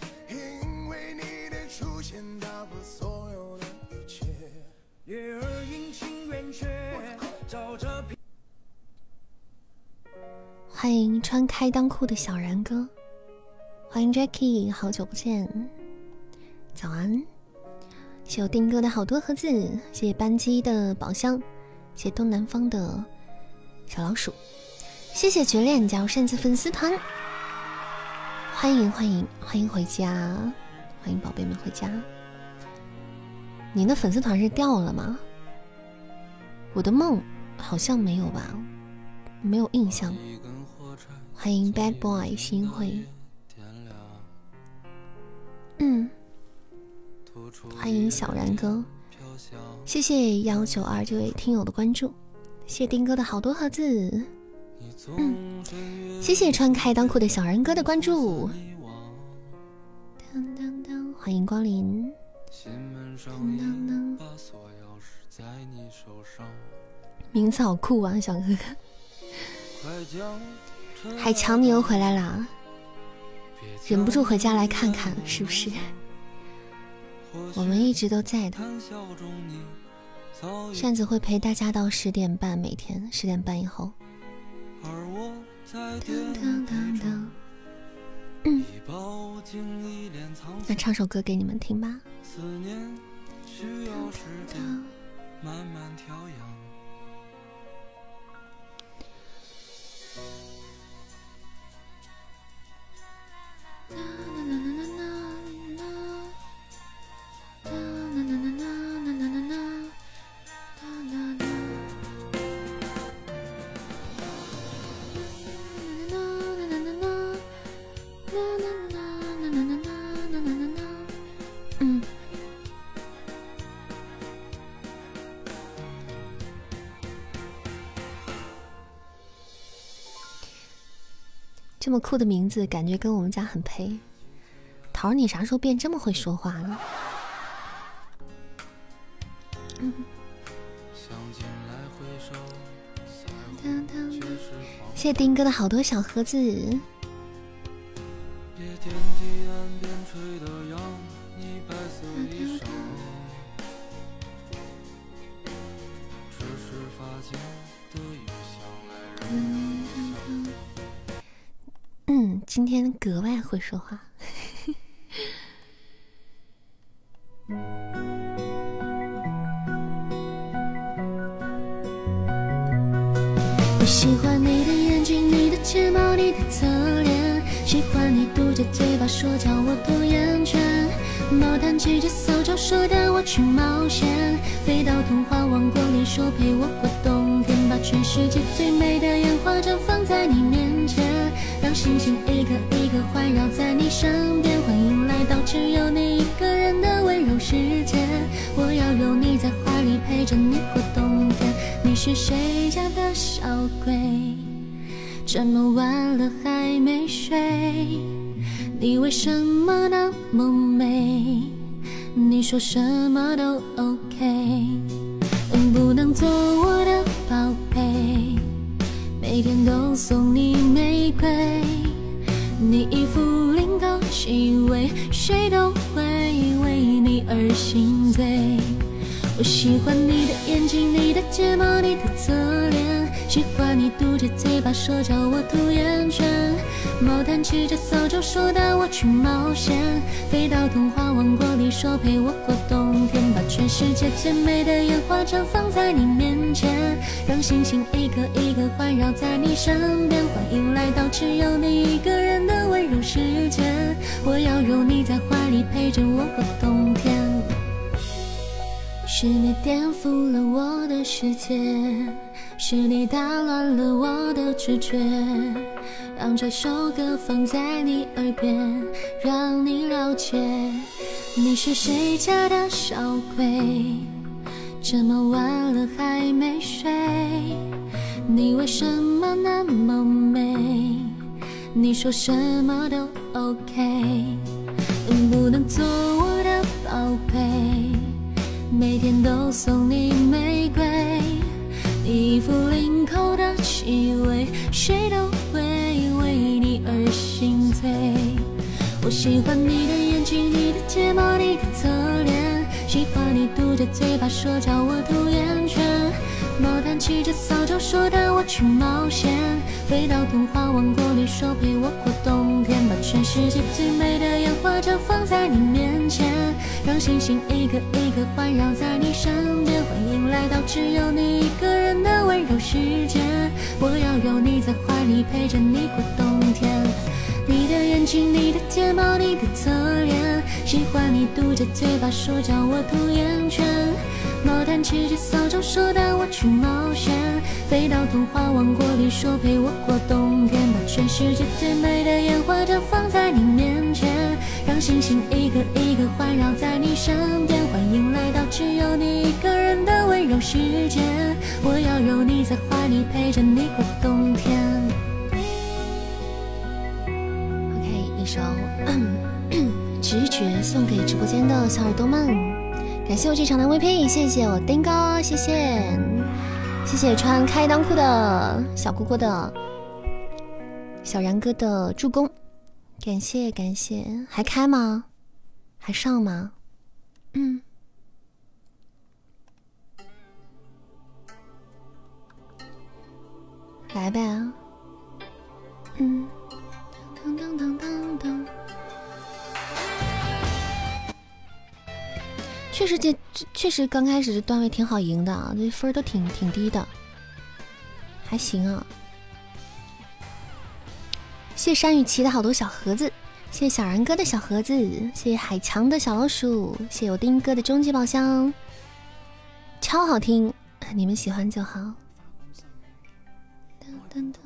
Speaker 1: 欢迎穿开裆裤的小然哥，欢迎 Jackie，好久不见，早安。谢谢丁哥的好多盒子，谢谢班机的宝箱，谢谢东南方的小老鼠。谢谢绝恋加入扇子粉丝团，欢迎欢迎欢迎回家，欢迎宝贝们回家。你的粉丝团是掉了吗？我的梦好像没有吧，没有印象。欢迎 Bad Boy 新会，嗯，欢迎小然哥，谢谢幺九二这位听友的关注，谢丁哥的好多盒子。嗯，谢谢穿开裆裤的小人哥的关注，欢迎光临。名字好酷啊，小哥哥！海强，你又回来啦，忍不住回家来看看，是不是？我们一直都在的，扇子会陪大家到十点半，每天十点半以后。而我在电那唱首歌给你们听吧。思念需要时间慢慢这么酷的名字，感觉跟我们家很配。桃儿，你啥时候变这么会说话了？谢谢丁哥的好多小盒子。嗯，今天格外会说话。我喜欢你的眼睛，你的睫毛，你的侧脸，喜欢你嘟着嘴巴说叫我读厌倦。毛毯骑着扫帚说带我去冒险，飞到童话王国里说陪我过冬天，把全世界最美的烟花绽放在你面前，星星一个一个环绕在你身边。欢迎来到只有你一个人的温柔世界，我要有你在怀里陪着你过冬天。你是谁家的小鬼？这么晚了还没睡？你为什么那么美？你说什么都 OK，能不能做我？每天都送你玫瑰，你一副领口气味，谁都会为你而心醉。我喜欢你的眼睛，你的睫毛，你的侧脸，喜欢你嘟着嘴巴说叫我涂眼圈。毛毯骑着扫帚说带我去冒险，飞到童话王国里说陪我过冬天，把全世界最美的烟花绽放在你面前，让星星一颗一颗环绕在你身边。欢迎来到只有你一个人的温柔世界，我要拥你在怀里陪着我过冬天。是你颠覆了我的世界，是你打乱了我的直觉，让这首歌放在你耳边，让你了解你是谁家的小鬼，这么晚了还没睡，你为什么那么美？你说什么都 OK，能不能做我的宝贝？每天都送你玫瑰，你一副领口的气味，谁都会为你而心醉。我喜欢你的眼睛，你的睫毛，你的侧脸，喜欢你嘟着嘴巴说叫我涂眼圈。毛毯骑着扫帚说带我去冒险，飞到童话王国里说陪我过冬天，把全世界最美的烟花绽放在你面前，让星星一个一个环绕在你身边。欢迎来到只有你一个人的温柔世界，我要有你在怀里陪着你过冬。你的眼睛，你的睫毛，你的侧脸，喜欢你嘟着嘴巴说叫我涂眼圈。毛毯骑着扫帚说带我去冒险，飞到童话王国里说陪我过冬天，把全世界最美的烟花绽放在你面前，让星星一个一个环绕在你身边。欢迎来到只有你一个人的温柔世界，我要有你在怀里陪着你过冬天。首直觉送给直播间的小耳朵们。感谢我这场的 VP，谢谢我丁哥，谢谢，谢谢穿开裆裤的小姑姑的小然哥的助攻，感谢感谢，还开吗？还上吗？嗯，来呗。嗯，噔噔噔噔。确实，这确实刚开始这段位挺好赢的啊，这分都挺挺低的，还行啊。谢山雨琪的好多小盒子，谢谢小然哥的小盒子，谢谢海强的小老鼠，谢谢我丁哥的终极宝箱，超好听，你们喜欢就好。噔噔噔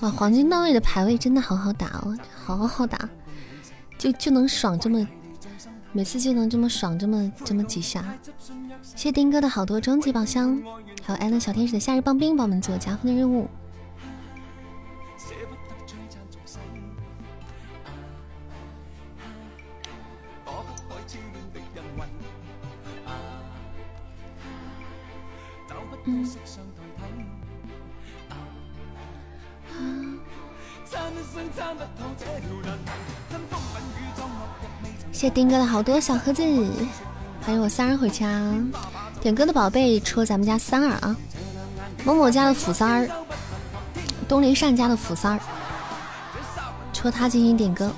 Speaker 1: 哇，黄金段位的排位真的好好打哦，好好打，就就能爽这么，每次就能这么爽这么这么几下。谢丁哥的好多终极宝箱，还有艾伦小天使的夏日棒冰，帮我们做加分的任务。嗯谢丁哥的好多小盒子，欢迎我三儿回家。点歌的宝贝戳咱们家三儿啊，某某家的斧三儿，东林善家的斧三儿，戳他进行点歌。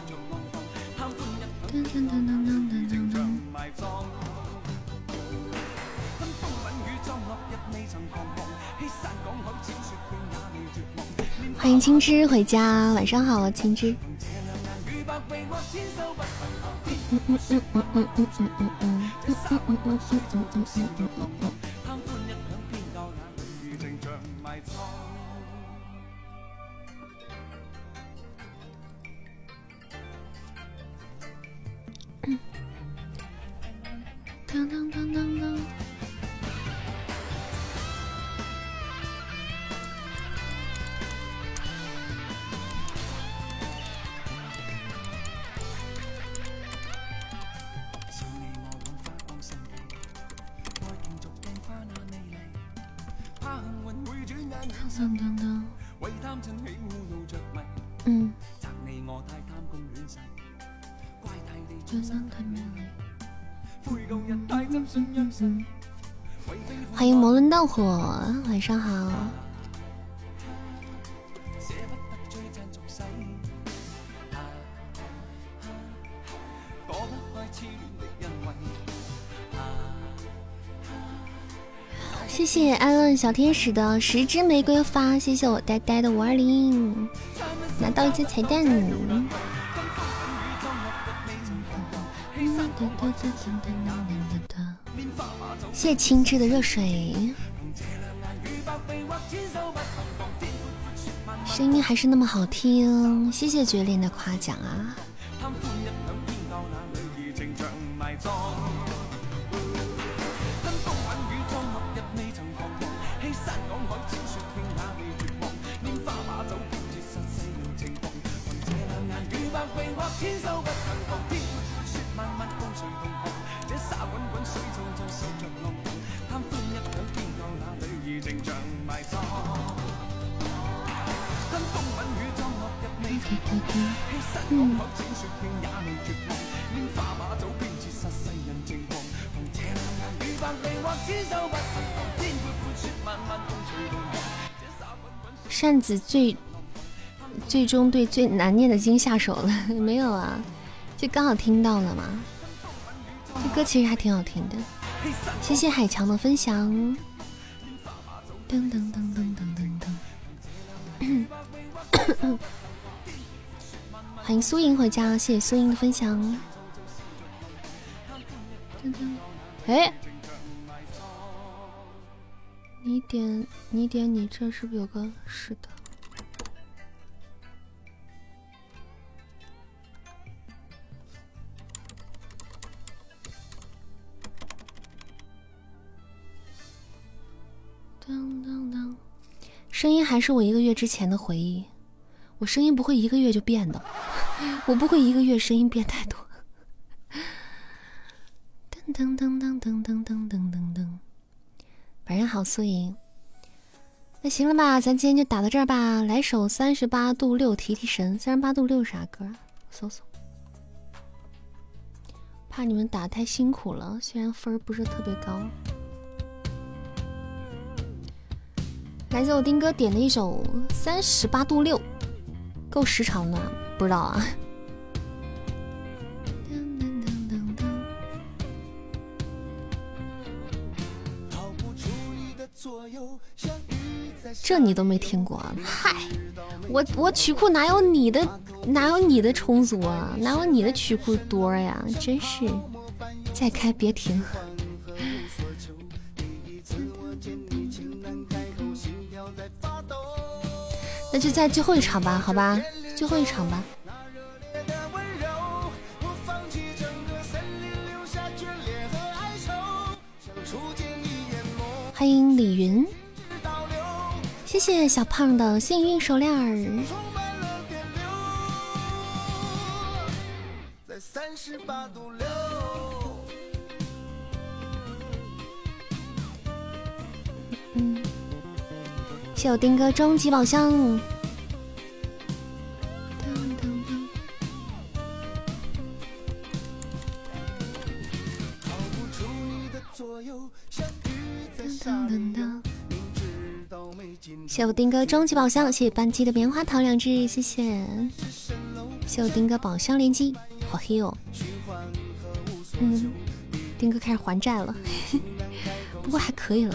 Speaker 1: 欢迎青芝回家，晚上好，青枝。嗯。火，晚上好。谢谢安乐小天使的十支玫瑰花，谢谢我呆呆的五二零，拿到一只彩蛋。谢谢青汁的热水，音还是那么好听，谢谢绝恋的夸奖啊！子最最终对最难念的经下手了，没有啊？就刚好听到了嘛。这歌其实还挺好听的。谢谢海强的分享。噔噔噔噔噔噔噔。欢迎苏莹回家，谢谢苏莹的分享。哎，你点你点你这是不是有个是的？声音还是我一个月之前的回忆。我声音不会一个月就变的，我不会一个月声音变太多。噔噔噔噔噔噔噔噔噔，晚上好，素莹。那行了吧，咱今天就打到这儿吧。来首三十八度六提提神。三十八度六啥歌？搜搜。怕你们打太辛苦了，虽然分儿不是特别高。来自我丁哥点的一首《三十八度六》，够时长的，不知道啊。这你都没听过？嗨，我我曲库哪有你的哪有你的充足啊？哪有你的曲库多呀？真是，再开别停。那就在最后一场吧，好吧，最后一场吧。欢迎李云，谢谢小胖的幸运手链儿。嗯，谢我丁哥终极宝箱。谢我丁哥终极宝箱，谢谢班级的棉花糖两只，谢谢。谢我丁哥宝箱连击，好黑哦。嗯，丁哥开始还债了，不过还可以了，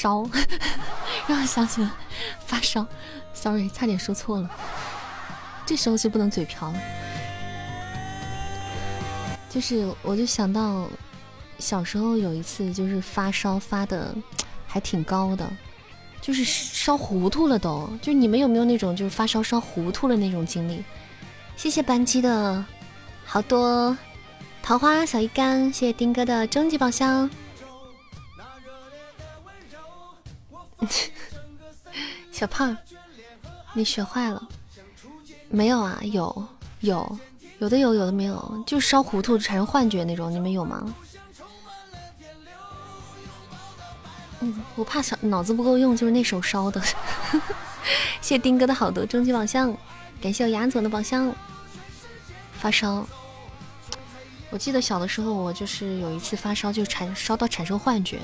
Speaker 1: 烧，让我想起了发烧。Sorry，差点说错了。这时候就不能嘴瓢了。就是，我就想到小时候有一次，就是发烧发的还挺高的，就是烧糊涂了都。就你们有没有那种就是发烧烧糊涂了那种经历？谢谢班级的好多桃花小鱼干，谢谢丁哥的终极宝箱。小胖，你学坏了？没有啊，有有有的有，有的没有，就烧糊涂产生幻觉那种，你们有吗？嗯，我怕小脑子不够用，就是那手烧的。谢 谢丁哥的好多终极宝箱，感谢我牙总的宝箱。发烧，我记得小的时候，我就是有一次发烧，就产烧到产生幻觉。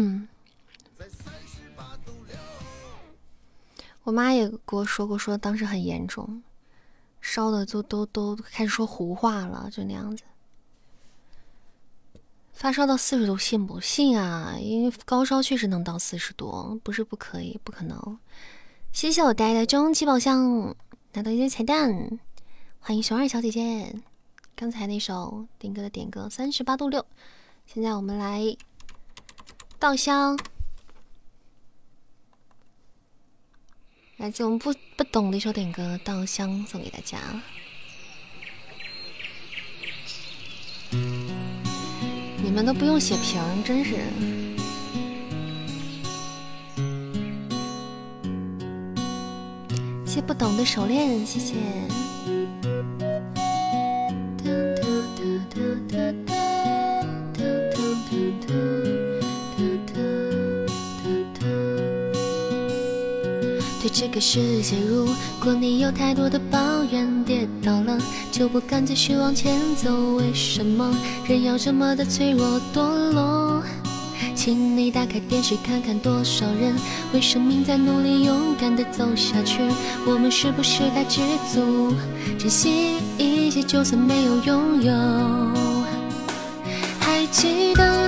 Speaker 1: 嗯，我妈也跟我说过，说当时很严重，烧的都都都开始说胡话了，就那样子。发烧到四十度，信不信啊？因为高烧确实能到四十度，不是不可以，不可能。谢谢我呆的终极宝箱，拿到一些彩蛋。欢迎熊二小姐姐。刚才那首点歌的点歌三十八度六，现在我们来稻香，来自我们不不懂的一首点歌《稻香》，送给大家。你们都不用写评，真是。谢不懂的手链，谢谢。对这个世界，如果你有太多的抱怨，跌倒了就不敢继续往前走，为什么人要这么的脆弱堕落？请你打开电视看看，多少人为生命在努力，勇敢的走下去。我们是不是该知足，珍惜一切，就算没有拥有？还记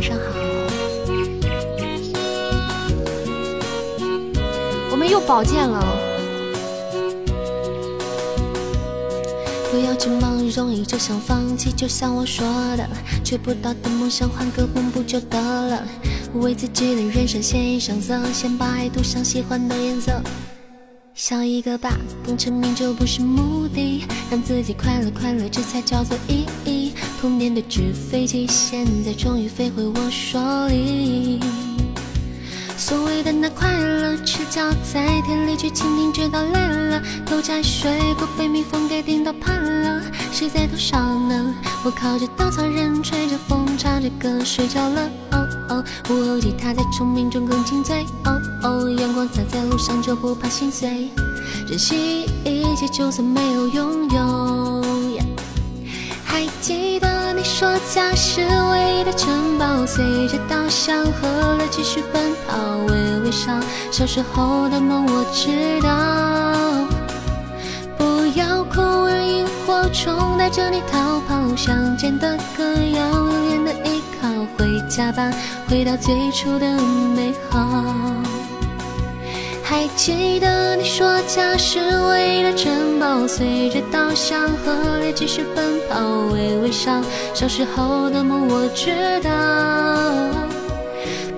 Speaker 1: 晚上好。我们又宝剑了。不要这么容易就想放弃，就像我说的，追不到的梦想换个梦不就得了？为自己的人生献上色，先把爱涂上喜欢的颜色。笑一个吧，功成名就不是目的，让自己快乐快乐，这才叫做意义。童年的纸飞机，现在终于飞回我手里。所谓的那快乐，赤脚在田里去蜻蜓，直到累了，偷摘水果被蜜蜂给叮到怕了。谁在偷笑呢？我靠着稻草人，吹着风，唱着歌睡着了。哦哦，午后吉他在虫鸣中更清脆。哦哦，阳光洒在路上就不怕心碎，珍惜一切，就算没有拥有。还记得你说家是唯一的城堡，随着稻香河流继续奔跑，微微笑。小时候的梦我知道，不要哭，让萤火虫带着你逃跑。乡间的歌谣，永远的依靠，回家吧，回到最初的美好。还记得你说家是唯一的城堡，随着稻香河流继续奔跑，微微笑。小时候的梦我知道，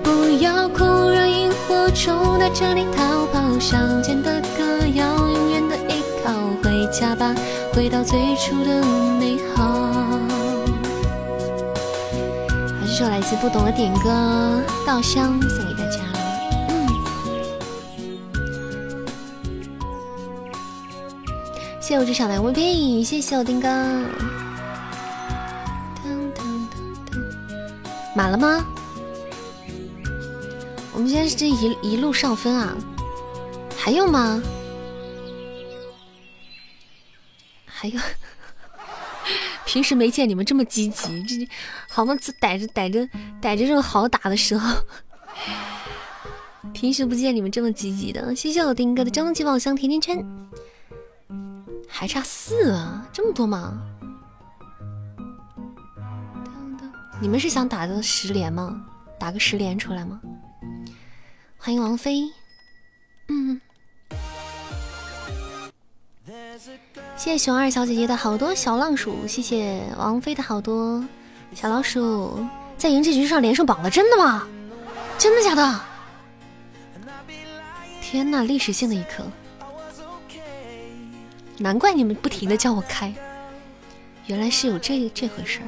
Speaker 1: 不要哭，让萤火虫带着你逃跑。乡间的歌谣，永远的依靠，回家吧，回到最初的美好。这首来自不懂的点歌，稻香谢我至少的 VP，谢谢我丁哥。满了吗？我们今天是这一一路上分啊？还有吗？还有？平时没见你们这么积极，这好吗？逮着逮着逮着这种好打的时候，平时不见你们这么积极的。谢谢我丁哥的终极宝箱甜甜圈。还差四啊，这么多吗？你们是想打个十连吗？打个十连出来吗？欢迎王菲，嗯，谢谢熊二小姐姐的好多小浪鼠，谢谢王菲的好多小老鼠，在赢这局上连胜榜了，真的吗？真的假的？天呐，历史性的一刻！难怪你们不停的叫我开，原来是有这这回事儿。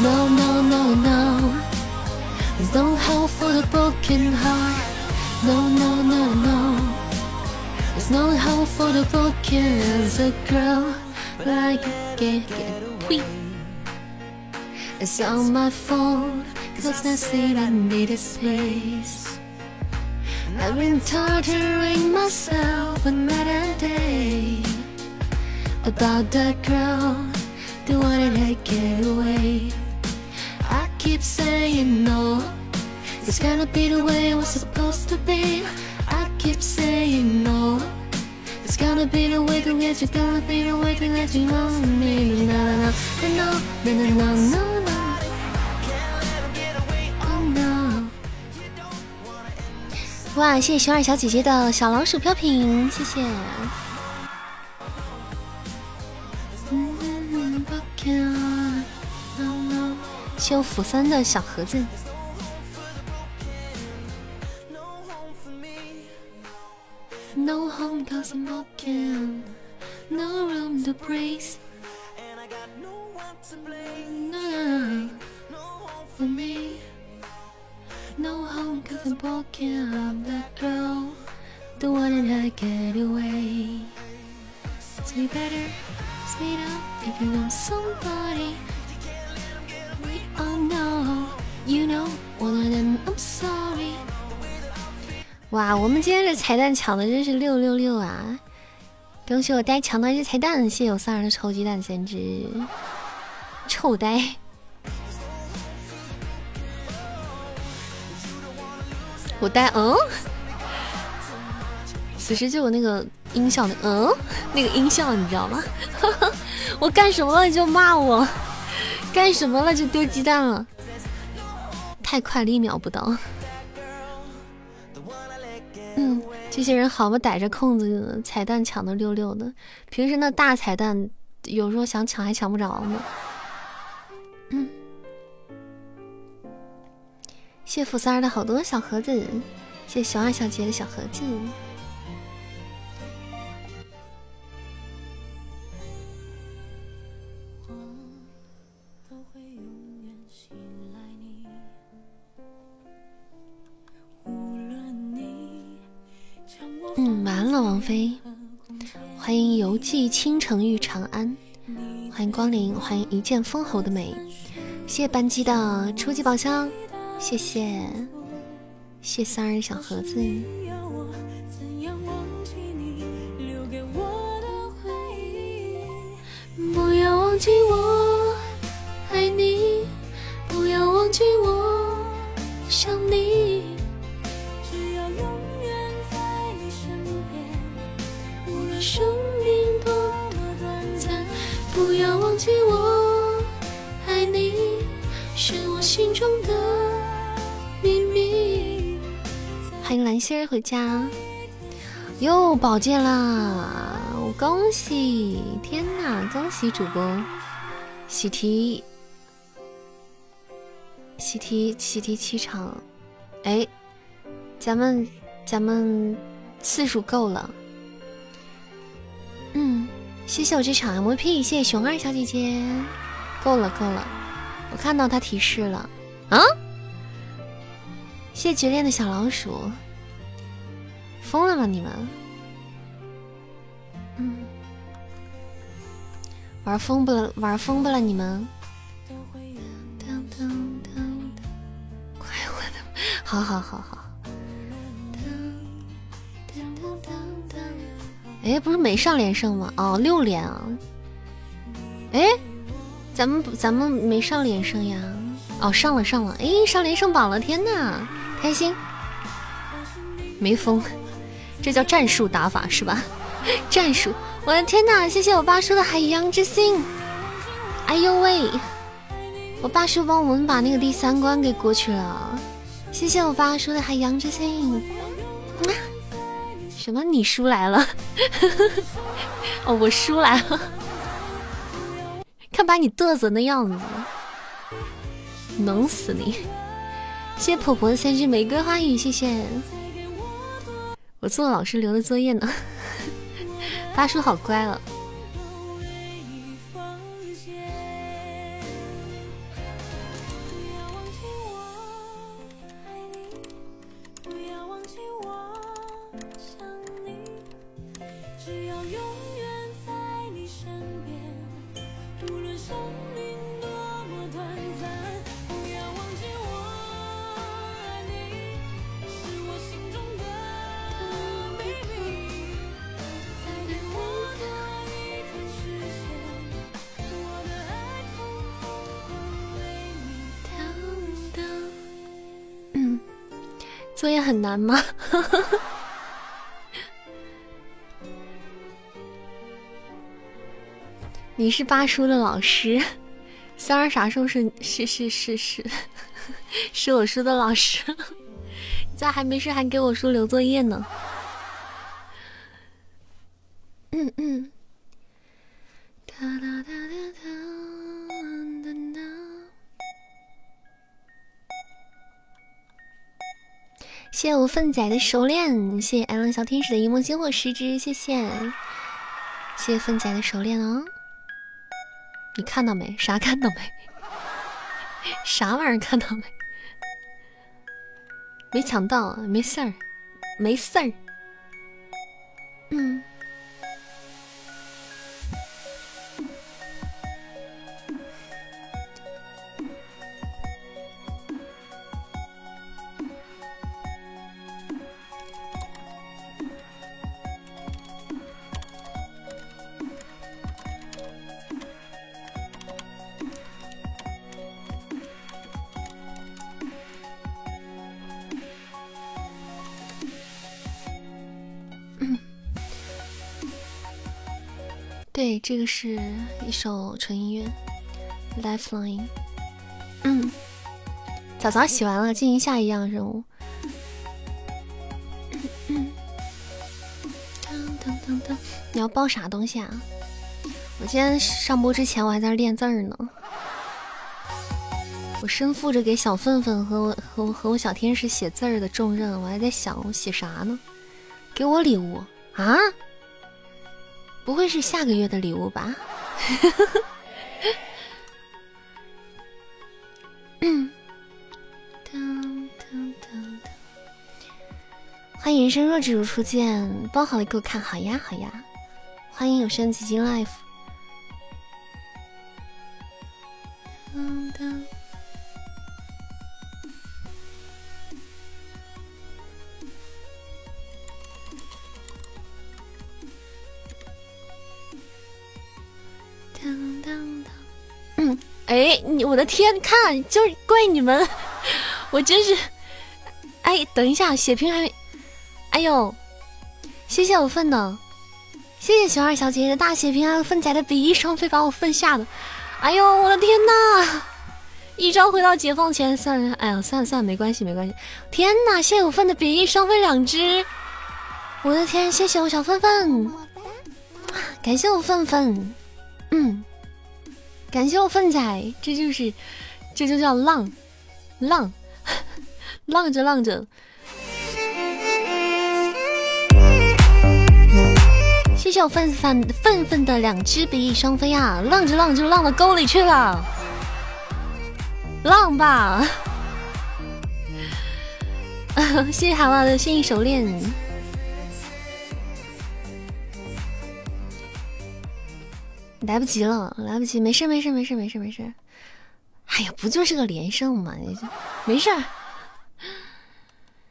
Speaker 1: No, no. No no There's no hope for the broken heart. No, no, no, no. There's no hope for the broken as a girl. But I can't get tweet. It's all my fault. Cause I said I needed space. I've been torturing myself night and day about that girl. The one that I get away keep saying no. It's gonna be the way it was supposed to be. I keep saying no. It's gonna be the way to let you, gonna be the way to let you know me. No, no, no, no, no, no, no, no. Oh no. 哇，谢谢熊二小姐姐的小老鼠飘屏，谢谢。谢我釜山的小盒子。No home cause I'm broken, no room to breathe. And I got no one to blame. No, no home for me. No home cause I'm broken. I'm that girl, the one that I get away. It's be better, speed up if you want somebody. 哇，我们今天这彩蛋抢的真是六六六啊！恭喜我呆抢到一只彩蛋，谢谢我三儿的臭鸡蛋三只，臭呆。我呆，嗯。此时就有那个音效的，嗯，那个音效你知道吗？我干什么了就骂我，干什么了就丢鸡蛋了，太快了，一秒不到。嗯，这些人好嘛，逮着空子彩蛋抢的溜溜的。平时那大彩蛋，有时候想抢还抢不着呢。嗯，谢福三的好多小盒子，谢熊二小姐的小盒子。嗯，完了，王菲，欢迎游记倾城遇长安，欢迎光临，欢迎一剑封喉的美，谢谢班机的初级宝箱，谢谢，谢三儿小盒子。不要忘记我爱你，不要忘记我想你。生命多么短暂，不要忘记我爱你，是我心中的秘密。欢迎蓝心儿回家，又宝剑啦！我恭喜，天哪，恭喜主播！喜提，喜提，喜提七场，哎，咱们咱们次数够了。谢谢我这场 MVP，谢谢熊二小姐姐，够了够了，我看到他提示了啊！谢谢绝恋的小老鼠，疯了吗你们？嗯，玩疯不了，玩疯不了你们？快活的，好好好好。哎，不是没上连胜吗？哦，六连啊！哎，咱们咱们没上连胜呀？哦，上了上了！哎，上连胜榜了！天呐，开心！没疯，这叫战术打法是吧？战术！我的天呐，谢谢我爸叔的海洋之心！哎呦喂，我爸叔帮我们把那个第三关给过去了，谢谢我爸叔的海洋之心！什么？你输来了？哦，我输来了。看把你嘚瑟那样子，弄死你！谢谢婆婆的三支玫瑰花语，谢谢。我做老师留的作业呢。发叔好乖了。很难吗？你是八叔的老师，三儿啥时候是是是是是是我叔的老师？你咋还没事还给我叔留作业呢？嗯嗯。哒哒哒哒谢谢我粪仔的手链，谢谢安乐小天使的一梦星火十只，谢谢，谢谢粪仔的手链哦。你看到没？啥看到没？啥玩意儿看到没？没抢到，没事儿，没事儿。嗯。对，这个是一首纯音乐，Lifeline。嗯，早早洗完了，进行下一样任务。你要包啥东西啊？我今天上播之前，我还在练字儿呢。我身负着给小粪粪和我和我和我小天使写字儿的重任，我还在想我写啥呢？给我礼物啊？不会是下个月的礼物吧？欢迎人生若只如初见，包好了给我看好呀好呀！欢迎有声基金 life。嗯，哎，你我的天，看就是怪你们，我真是，哎，等一下，血瓶还没，哎呦，谢谢我粪的，谢谢熊二小姐姐的大血瓶啊，粪仔的比翼双飞把我粪吓的，哎呦，我的天呐，一招回到解放前，算了，哎呀，算了算了，没关系没关系，天呐，谢谢我粪的比翼双飞两只，我的天，谢谢我小粪粪，感谢我粪粪。嗯，感谢我粪仔，这就是，这就叫浪，浪，浪着浪着。谢谢我粪粪粪粪的两只比翼双飞啊，浪着浪着浪到沟里去了，浪吧。谢谢海娃的幸运手链。来不及了，来不及，没事没事没事没事没事。哎呀，不就是个连胜吗？没事儿，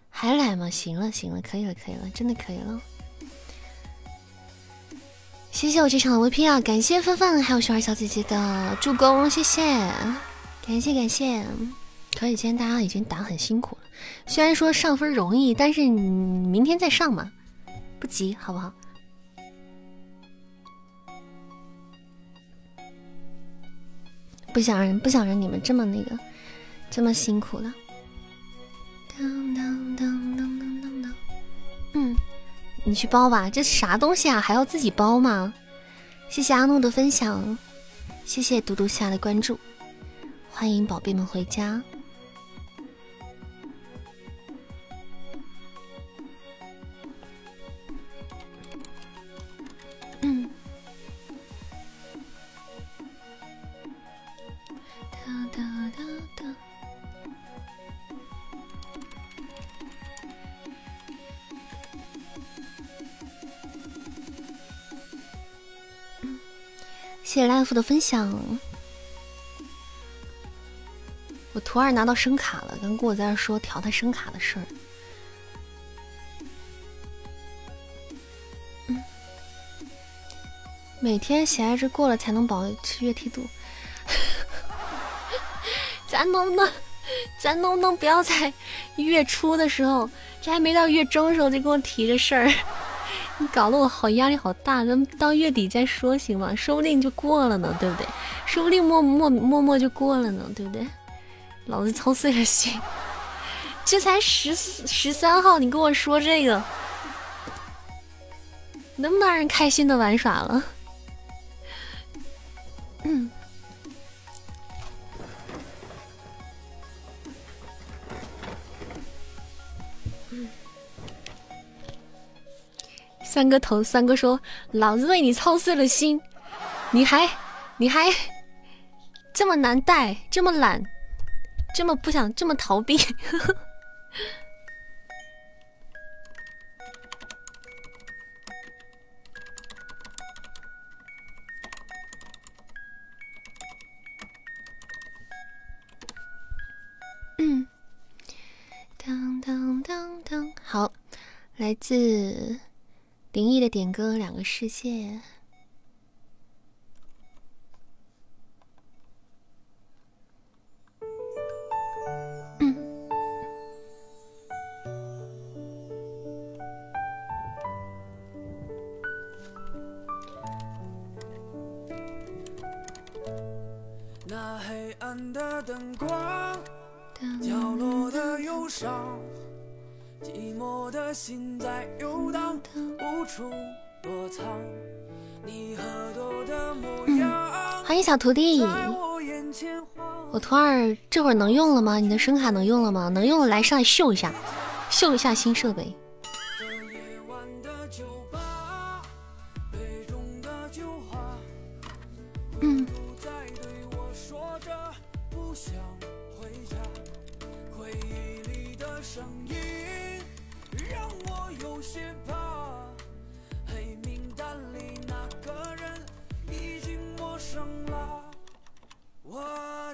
Speaker 1: 还来吗？行了行了，可以了可以了，真的可以了。谢谢我这场的 VP 啊！感谢芬芬还有雪儿小姐姐的助攻，谢谢，感谢感谢。可以，今天大家已经打很辛苦了，虽然说上分容易，但是你明天再上嘛，不急，好不好？不想让不想让你们这么那个，这么辛苦了。嗯，你去包吧，这啥东西啊？还要自己包吗？谢谢阿诺的分享，谢谢嘟嘟虾的关注，欢迎宝贝们回家。谢谢 life 的分享。我徒二拿到声卡了，刚跟我在那说调他声卡的事儿。每天闲着过了才能保持月梯度。咱能不能，咱能不能不要在月初的时候，这还没到月中的时候就跟我提这事儿？你搞得我好压力好大。咱们到月底再说行吗？说不定就过了呢，对不对？说不定默默默默就过了呢，对不对？老子操碎了心，这才十四十三号，你跟我说这个，能不能让人开心的玩耍了？嗯。三哥头，三哥说：“老子为你操碎了心，你还你还这么难带，这么懒，这么不想，这么逃避。”嗯，当当当当，好，来自。灵异的点歌，《两个世界》。
Speaker 2: 那黑暗的灯光，
Speaker 1: 角落的忧
Speaker 2: 伤。寂寞的心在游荡
Speaker 1: 的无
Speaker 2: 处躲藏
Speaker 1: 欢迎小徒弟，我徒儿这会儿能用了吗？你的声卡能用了吗？能用了来上来秀一下，秀一下新设备。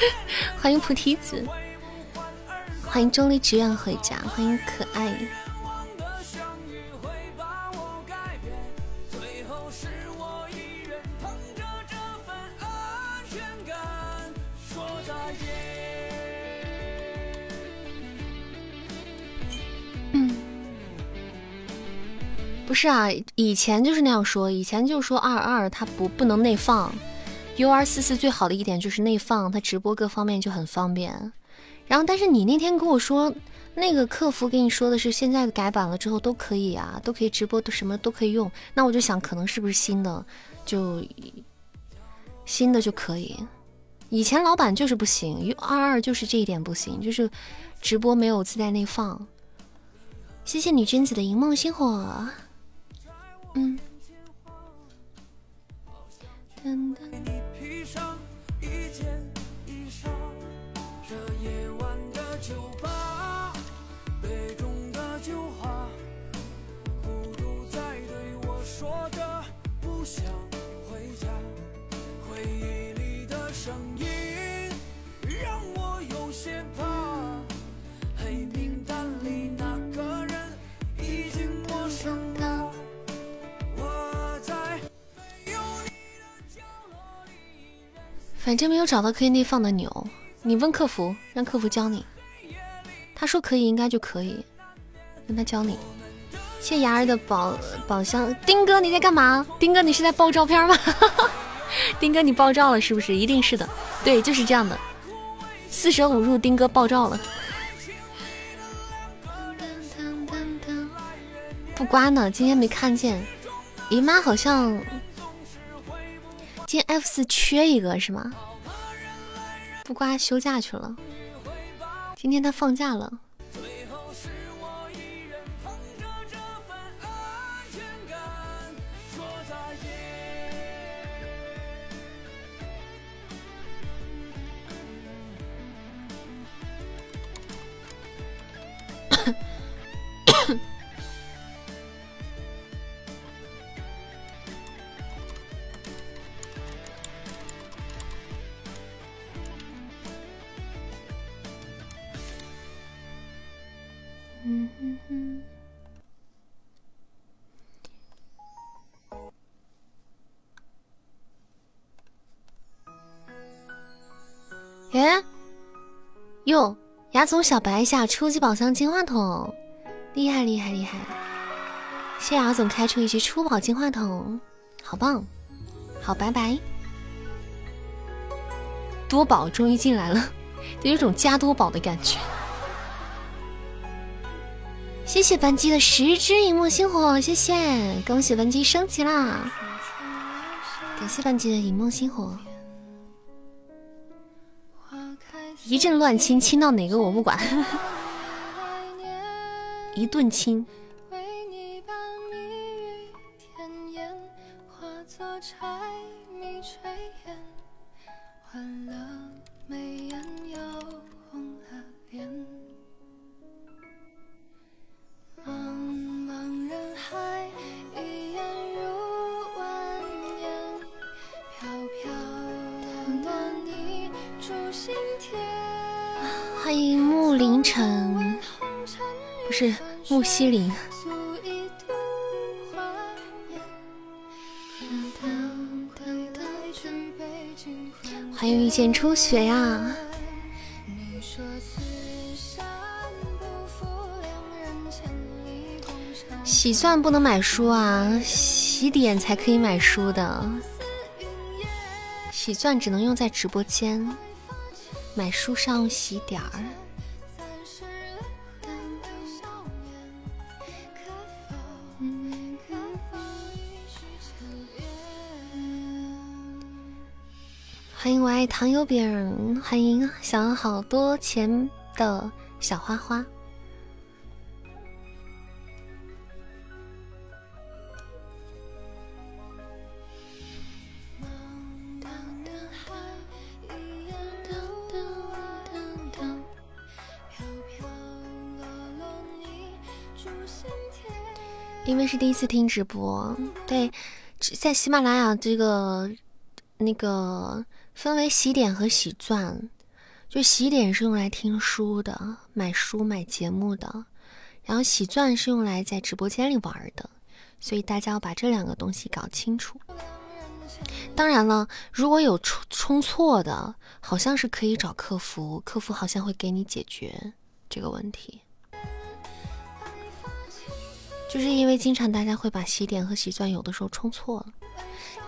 Speaker 1: 欢迎菩提子，欢迎钟离只愿回家，欢迎可爱。不是啊，以前就是那样说，以前就说二二它不不能内放。U R 四四最好的一点就是内放，它直播各方面就很方便。然后，但是你那天跟我说，那个客服跟你说的是现在改版了之后都可以啊，都可以直播，都什么都可以用。那我就想，可能是不是新的就新的就可以？以前老板就是不行，U 二二就是这一点不行，就是直播没有自带内放。谢谢女君子的萤梦星火。嗯。真的你
Speaker 2: 披上一件衣裳这夜晚的酒吧杯中的酒花孤独在对我说着不想回家回忆里的声音让我有些怕
Speaker 1: 反正没有找到可以内放的钮，你问客服，让客服教你。他说可以，应该就可以，让他教你。谢牙儿的宝宝箱，丁哥你在干嘛？丁哥你是在爆照片吗？丁哥你爆照了是不是？一定是的，对，就是这样的。四舍五入，丁哥爆照了。不刮呢，今天没看见。姨妈好像。今天 F 四缺一个是吗？不瓜休假去了，今天他放假了。哟，牙总小白一下初级宝箱金话筒，厉害厉害厉害！谢牙总开出一只初宝金话筒，好棒！好，拜拜。多宝终于进来了，有一种加多宝的感觉。谢谢班机的十只荧幕星火，谢谢，恭喜班机升级啦！感谢班机的荧幕星火。一阵乱亲，亲到哪个我不管，一顿亲。欢迎木凌晨，是木西林。欢迎遇见初雪呀！洗钻不能买书啊，洗点才可以买书的。洗钻只能用在直播间，买书上洗点儿。我爱糖油饼，欢迎想要好多钱的小花花。因为是第一次听直播，对，在喜马拉雅这个那个。分为喜点和喜钻，就喜点是用来听书的、买书、买节目的，然后喜钻是用来在直播间里玩的，所以大家要把这两个东西搞清楚。当然了，如果有充充错的，好像是可以找客服，客服好像会给你解决这个问题。就是因为经常大家会把喜点和喜钻有的时候充错了。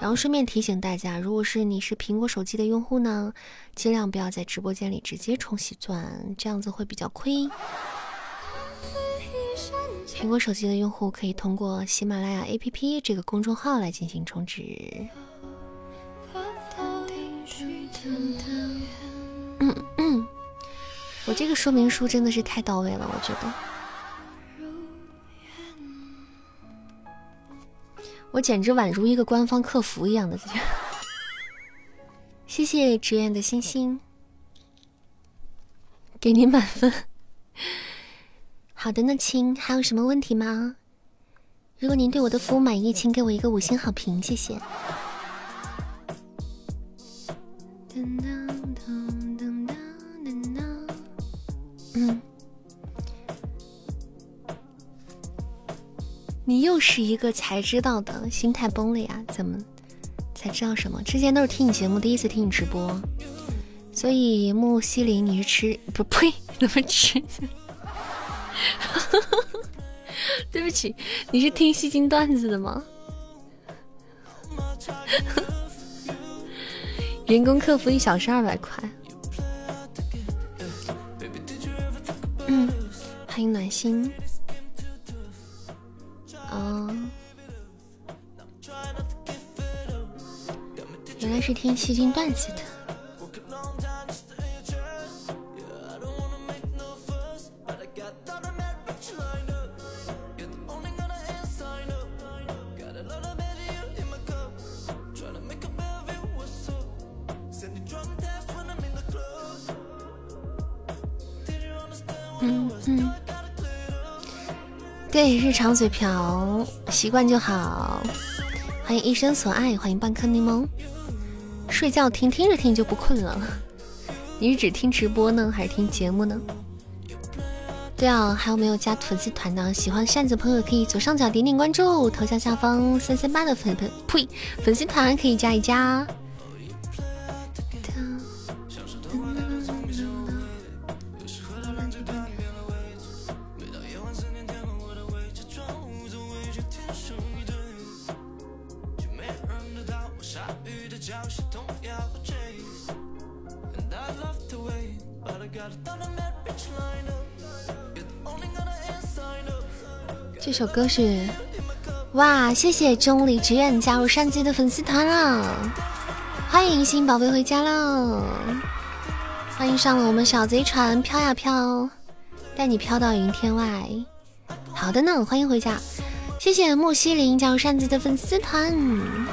Speaker 1: 然后顺便提醒大家，如果是你是苹果手机的用户呢，尽量不要在直播间里直接充喜钻，这样子会比较亏。苹果手机的用户可以通过喜马拉雅 APP 这个公众号来进行充值。嗯嗯，我这个说明书真的是太到位了，我觉得。我简直宛如一个官方客服一样的，谢谢职员的星星，给您满分。好的那，亲，还有什么问题吗？如果您对我的服务满意，请给我一个五星好评，谢谢。你又是一个才知道的，心态崩了呀？怎么才知道什么？之前都是听你节目，第一次听你直播，所以木西林你是吃 不呸？怎么吃？对不起，你是听戏精段子的吗？人工客服一小时二百块。嗯，欢迎暖心。哦，原来是听戏精段子的。对，日常嘴瓢，习惯就好。欢迎一生所爱，欢迎半颗柠檬。睡觉听，听着听就不困了。你是只听直播呢，还是听节目呢？对啊，还有没有加粉丝团的？喜欢扇子朋友可以左上角点点关注，头像下方三三八的粉粉呸，粉丝团可以加一加。这首歌是哇！谢谢钟离志愿加入山鸡的粉丝团了，欢迎新宝贝回家喽！欢迎上了我们小贼船飘呀飘，带你飘到云天外。好的呢，欢迎回家！谢谢木西林加入山鸡的粉丝团，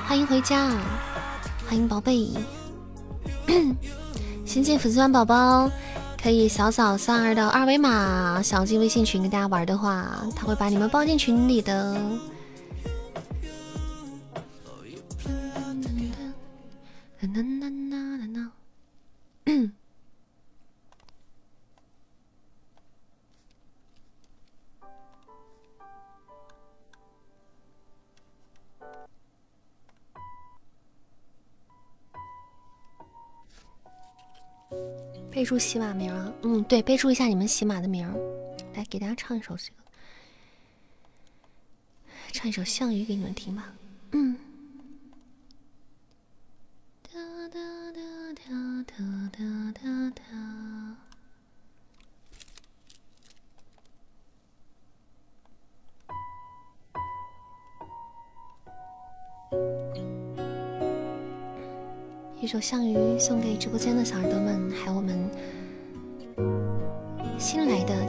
Speaker 1: 欢迎回家，欢迎宝贝。新进粉丝团宝宝。可以扫扫三儿的二维码，想进微信群跟大家玩的话，他会把你们包进群里的。备注喜马名啊，嗯，对，备注一下你们喜马的名。来，给大家唱一首这个，唱一首《项羽》给你们听吧。一首《项羽》送给直播间的小耳朵们，还有我们新来的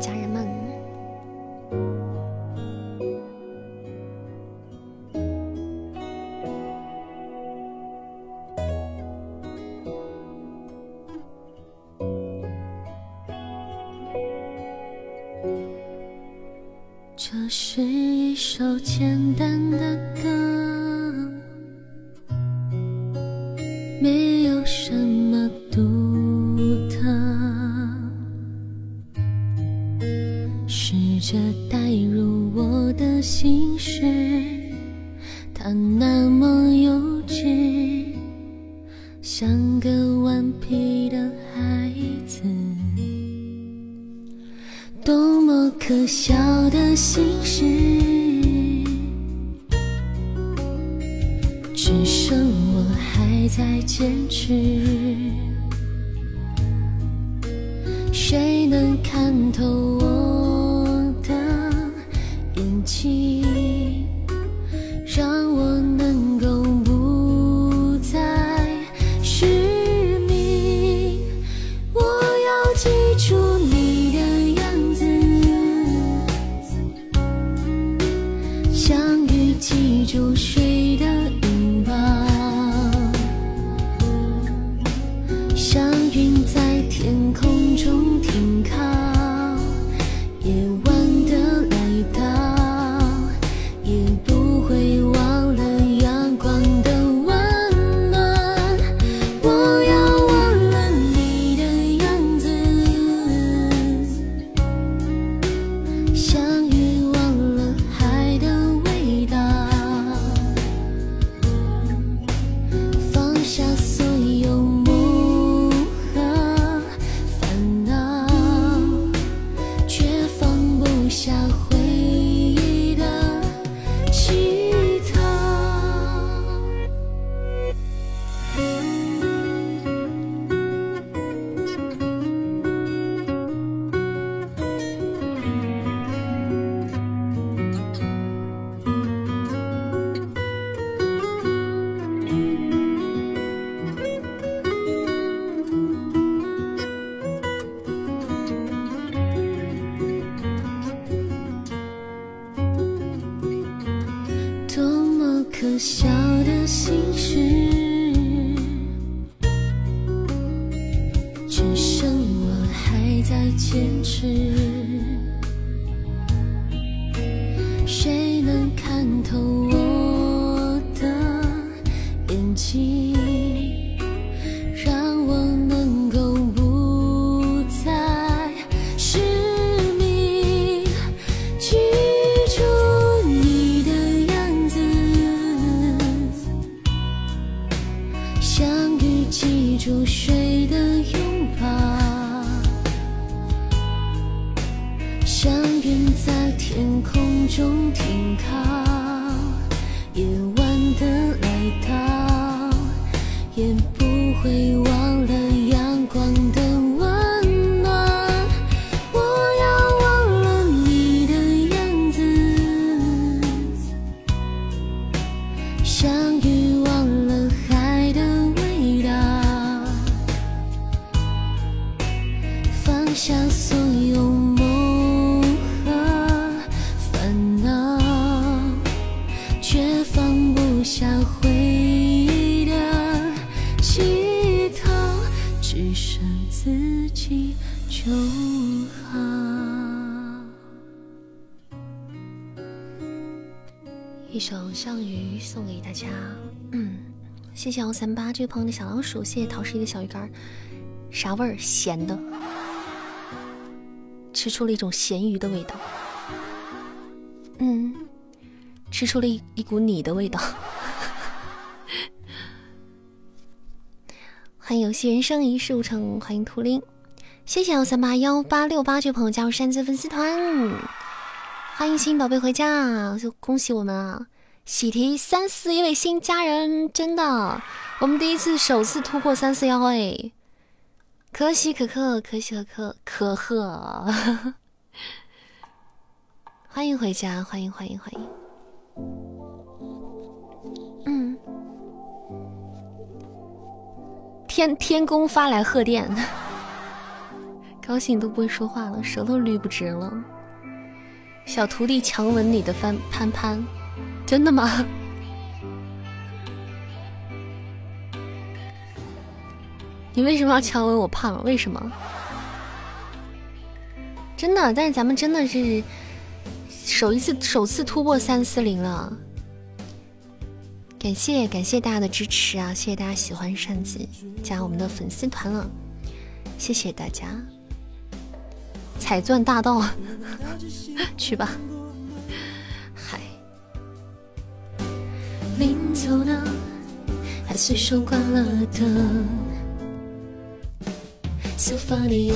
Speaker 1: 像云在天空中停靠，夜晚的来到，也不会忘了谢谢幺三八这位朋友的小老鼠，谢谢陶十一的小鱼干，啥味儿？咸的。吃出了一种咸鱼的味道，嗯，吃出了一一股你的味道。欢迎游戏人生一事无成，欢迎图灵，谢谢幺三八幺八六八这位朋友加入山子粉丝团，欢迎新宝贝回家，就恭喜我们啊！喜提三四一位新家人，真的，我们第一次首次突破三四幺哎，可喜可贺，可喜可贺，可贺！欢迎回家，欢迎欢迎欢迎。嗯，天天宫发来贺电，高兴都不会说话了，舌头捋不直了。小徒弟强吻你的翻潘潘，真的吗？你为什么要强吻我胖？为什么？真的，但是咱们真的是。首一次首次突破三四零了，感谢感谢大家的支持啊！谢谢大家喜欢扇子加我们的粉丝团了，谢谢大家！彩钻大道，去吧！临走呢，还随手关了灯。So funny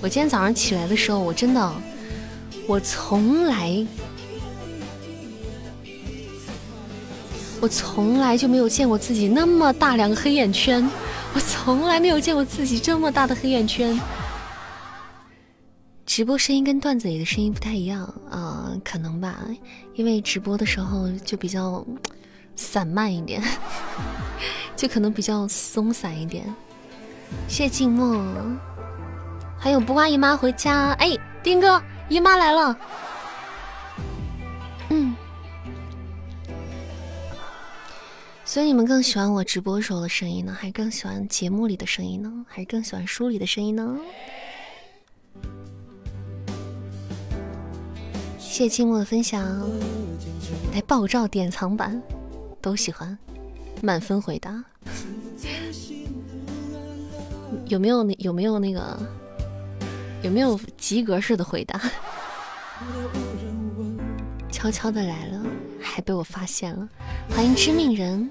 Speaker 1: 我今天早上起来的时候，我真的，我从来，我从来就没有见过自己那么大两个黑眼圈，我从来没有见过自己这么大的黑眼圈。直播声音跟段子里的声音不太一样啊，可能吧，因为直播的时候就比较散漫一点，就可能比较松散一点。谢静默。还有不挂姨妈回家，哎，丁哥，姨妈来了。嗯，所以你们更喜欢我直播时候的声音呢，还是更喜欢节目里的声音呢，还是更喜欢书里的声音呢？谢谢寂寞的分享，来爆照典藏版，都喜欢，满分回答。有没有那有没有那个？有没有及格式的回答？悄悄的来了，还被我发现了。欢迎知命人。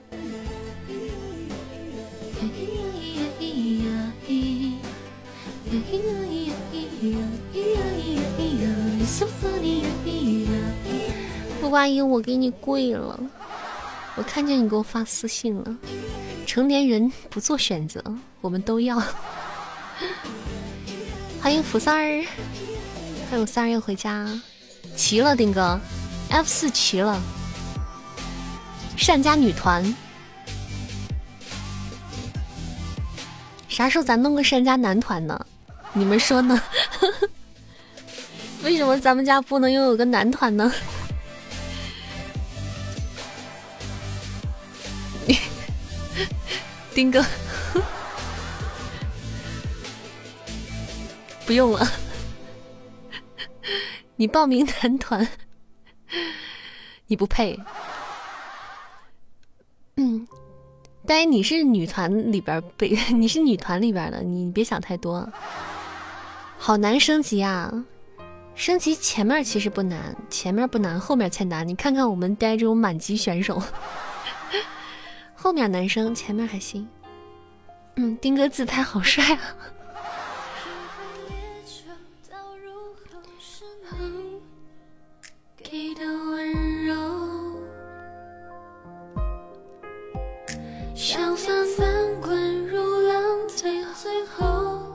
Speaker 1: 木瓜姨，我给你跪了。我看见你给我发私信了。成年人不做选择，我们都要。欢迎福三儿，欢迎三儿又回家，齐了丁哥，F 四齐了，善家女团，啥时候咱弄个善家男团呢？你们说呢？为什么咱们家不能拥有个男团呢？丁哥。不用了，你报名男团，你不配。嗯，但你是女团里边被，你是女团里边的，你别想太多。好难升级啊！升级前面其实不难，前面不难，后面才难。你看看我们呆这种满级选手，后面男生，前面还行。嗯，丁哥自拍好帅啊！像翻翻滚如浪，最后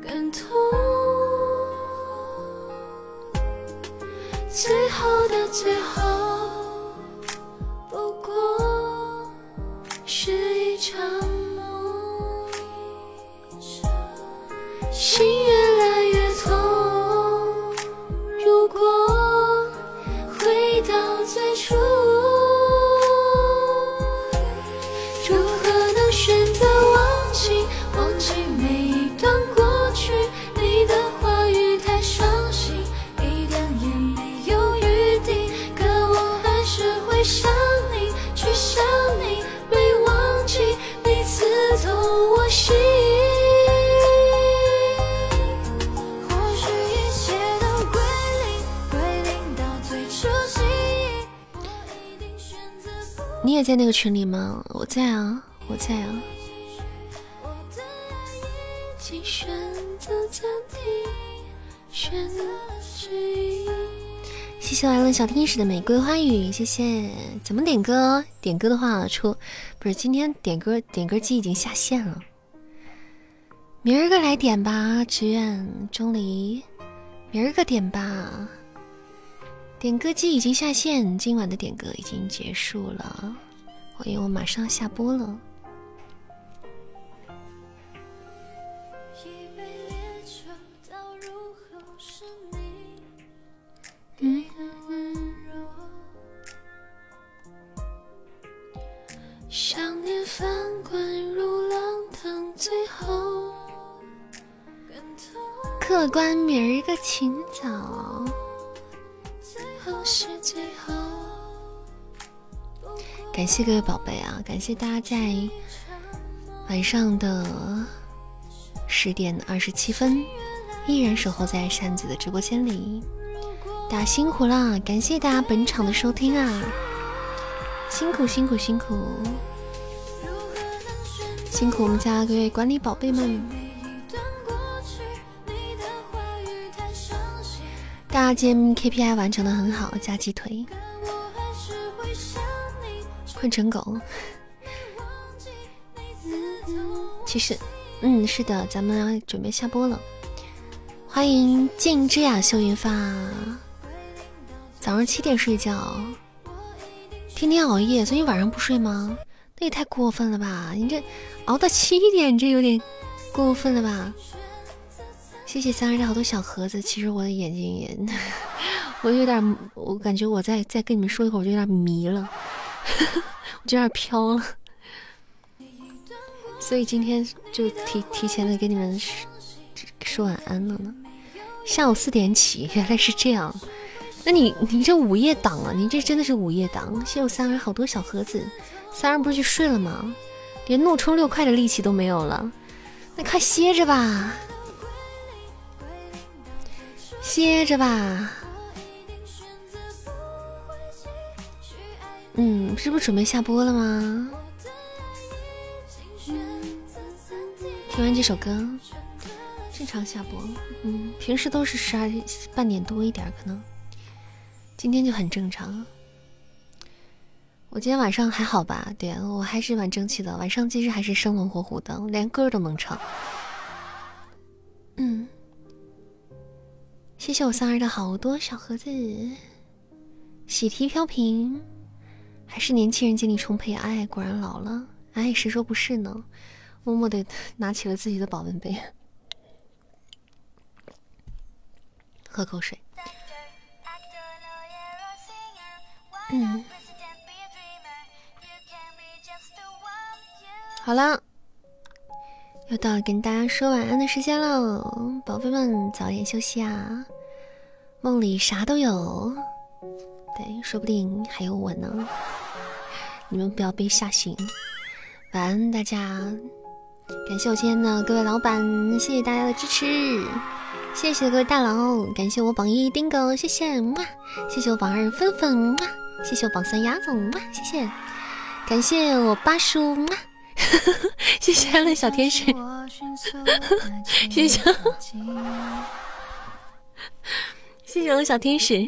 Speaker 1: 更痛。最后的最后，不过是一场梦。心越来也在那个群里吗？我在啊，我在啊。谢谢来了小天使的玫瑰花语，谢谢。怎么点歌？点歌的话出，不是今天点歌点歌机已经下线了。明儿个来点吧，志愿钟离，明儿个点吧。点歌机已经下线，今晚的点歌已经结束了，因为我马上下播了。想念翻滚如浪腾，最后客官明儿个清早，最后是最后。感谢各位宝贝啊！感谢大家在晚上的十点二十七分依然守候在扇子的直播间里，大家辛苦啦！感谢大家本场的收听啊！辛苦辛苦辛苦，辛苦我们家各位管理宝贝们！大家今天 KPI 完成的很好，加鸡腿，困成狗。其实，嗯，是的，咱们准备下播了。欢迎静之雅秀云发，早上七点睡觉。天天熬夜，所以晚上不睡吗？那也太过分了吧！你这熬到七点，这有点过分了吧？谢谢三二的好多小盒子。其实我的眼睛也，我有点，我感觉我再再跟你们说一会儿，我就有点迷了，我就有点飘了。所以今天就提提前的给你们说说晚安了呢。下午四点起，原来是这样。那你你这午夜党啊，你这真的是午夜党！谢我三儿好多小盒子，三儿不是去睡了吗？连怒冲六块的力气都没有了，那快歇着吧，歇着吧。嗯，是不是准备下播了吗？听完这首歌，正常下播。嗯，平时都是十二半点多一点，可能。今天就很正常，我今天晚上还好吧？对我还是蛮争气的，晚上其实还是生龙活虎的，连歌都能唱。嗯，谢谢我三儿的好多小盒子，喜提飘屏，还是年轻人精力充沛，哎，果然老了，哎，谁说不是呢？默默的 拿起了自己的保温杯，喝口水。嗯，好了，又到了跟大家说晚安的时间了，宝贝们早点休息啊！梦里啥都有，对，说不定还有我呢，你们不要被吓醒。晚安，大家！感谢我今天的各位老板，谢谢大家的支持。谢谢各位大佬，感谢我榜一丁狗，谢谢，哇！谢谢我榜二芬芬，哇！谢谢我榜三鸭总，哇！谢谢，感谢我八叔，哇！谢谢安乐小天使，谢谢。谢谢我小天使，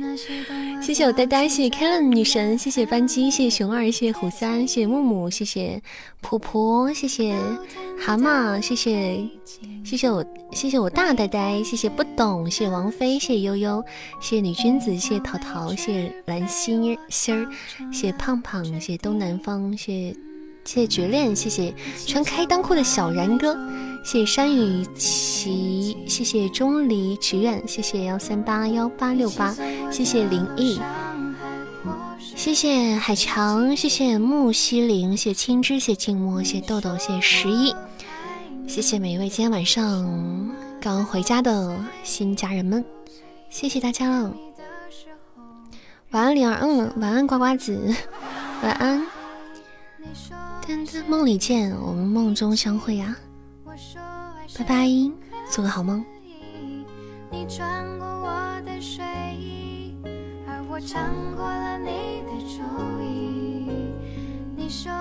Speaker 1: 谢谢我呆呆，谢谢 Ken 女神，谢谢班机，谢谢熊二，谢谢虎三，谢谢木木，谢谢婆婆，谢谢蛤蟆，谢谢谢谢我，谢谢我大呆呆，谢谢不懂，谢谢王菲，谢谢悠悠，谢谢女君子，谢谢淘淘，谢谢蓝心心儿，谢谢胖胖，谢谢东南方，谢谢。谢谢绝恋，谢谢穿开裆裤的小然哥，谢谢山雨琪，谢谢钟离祈愿，谢谢幺三八幺八六八，谢谢林毅，谢谢海强，谢谢木西林，谢谢青枝，谢谢静默，谢谢豆豆，谢谢十一，谢谢每一位今天晚上刚回家的新家人们，谢谢大家了，晚安灵儿，嗯，晚安呱呱子，晚安。梦里见，我们梦中相会呀！拜拜，做个好梦。你穿过我的睡衣，而我过了你的意。你说。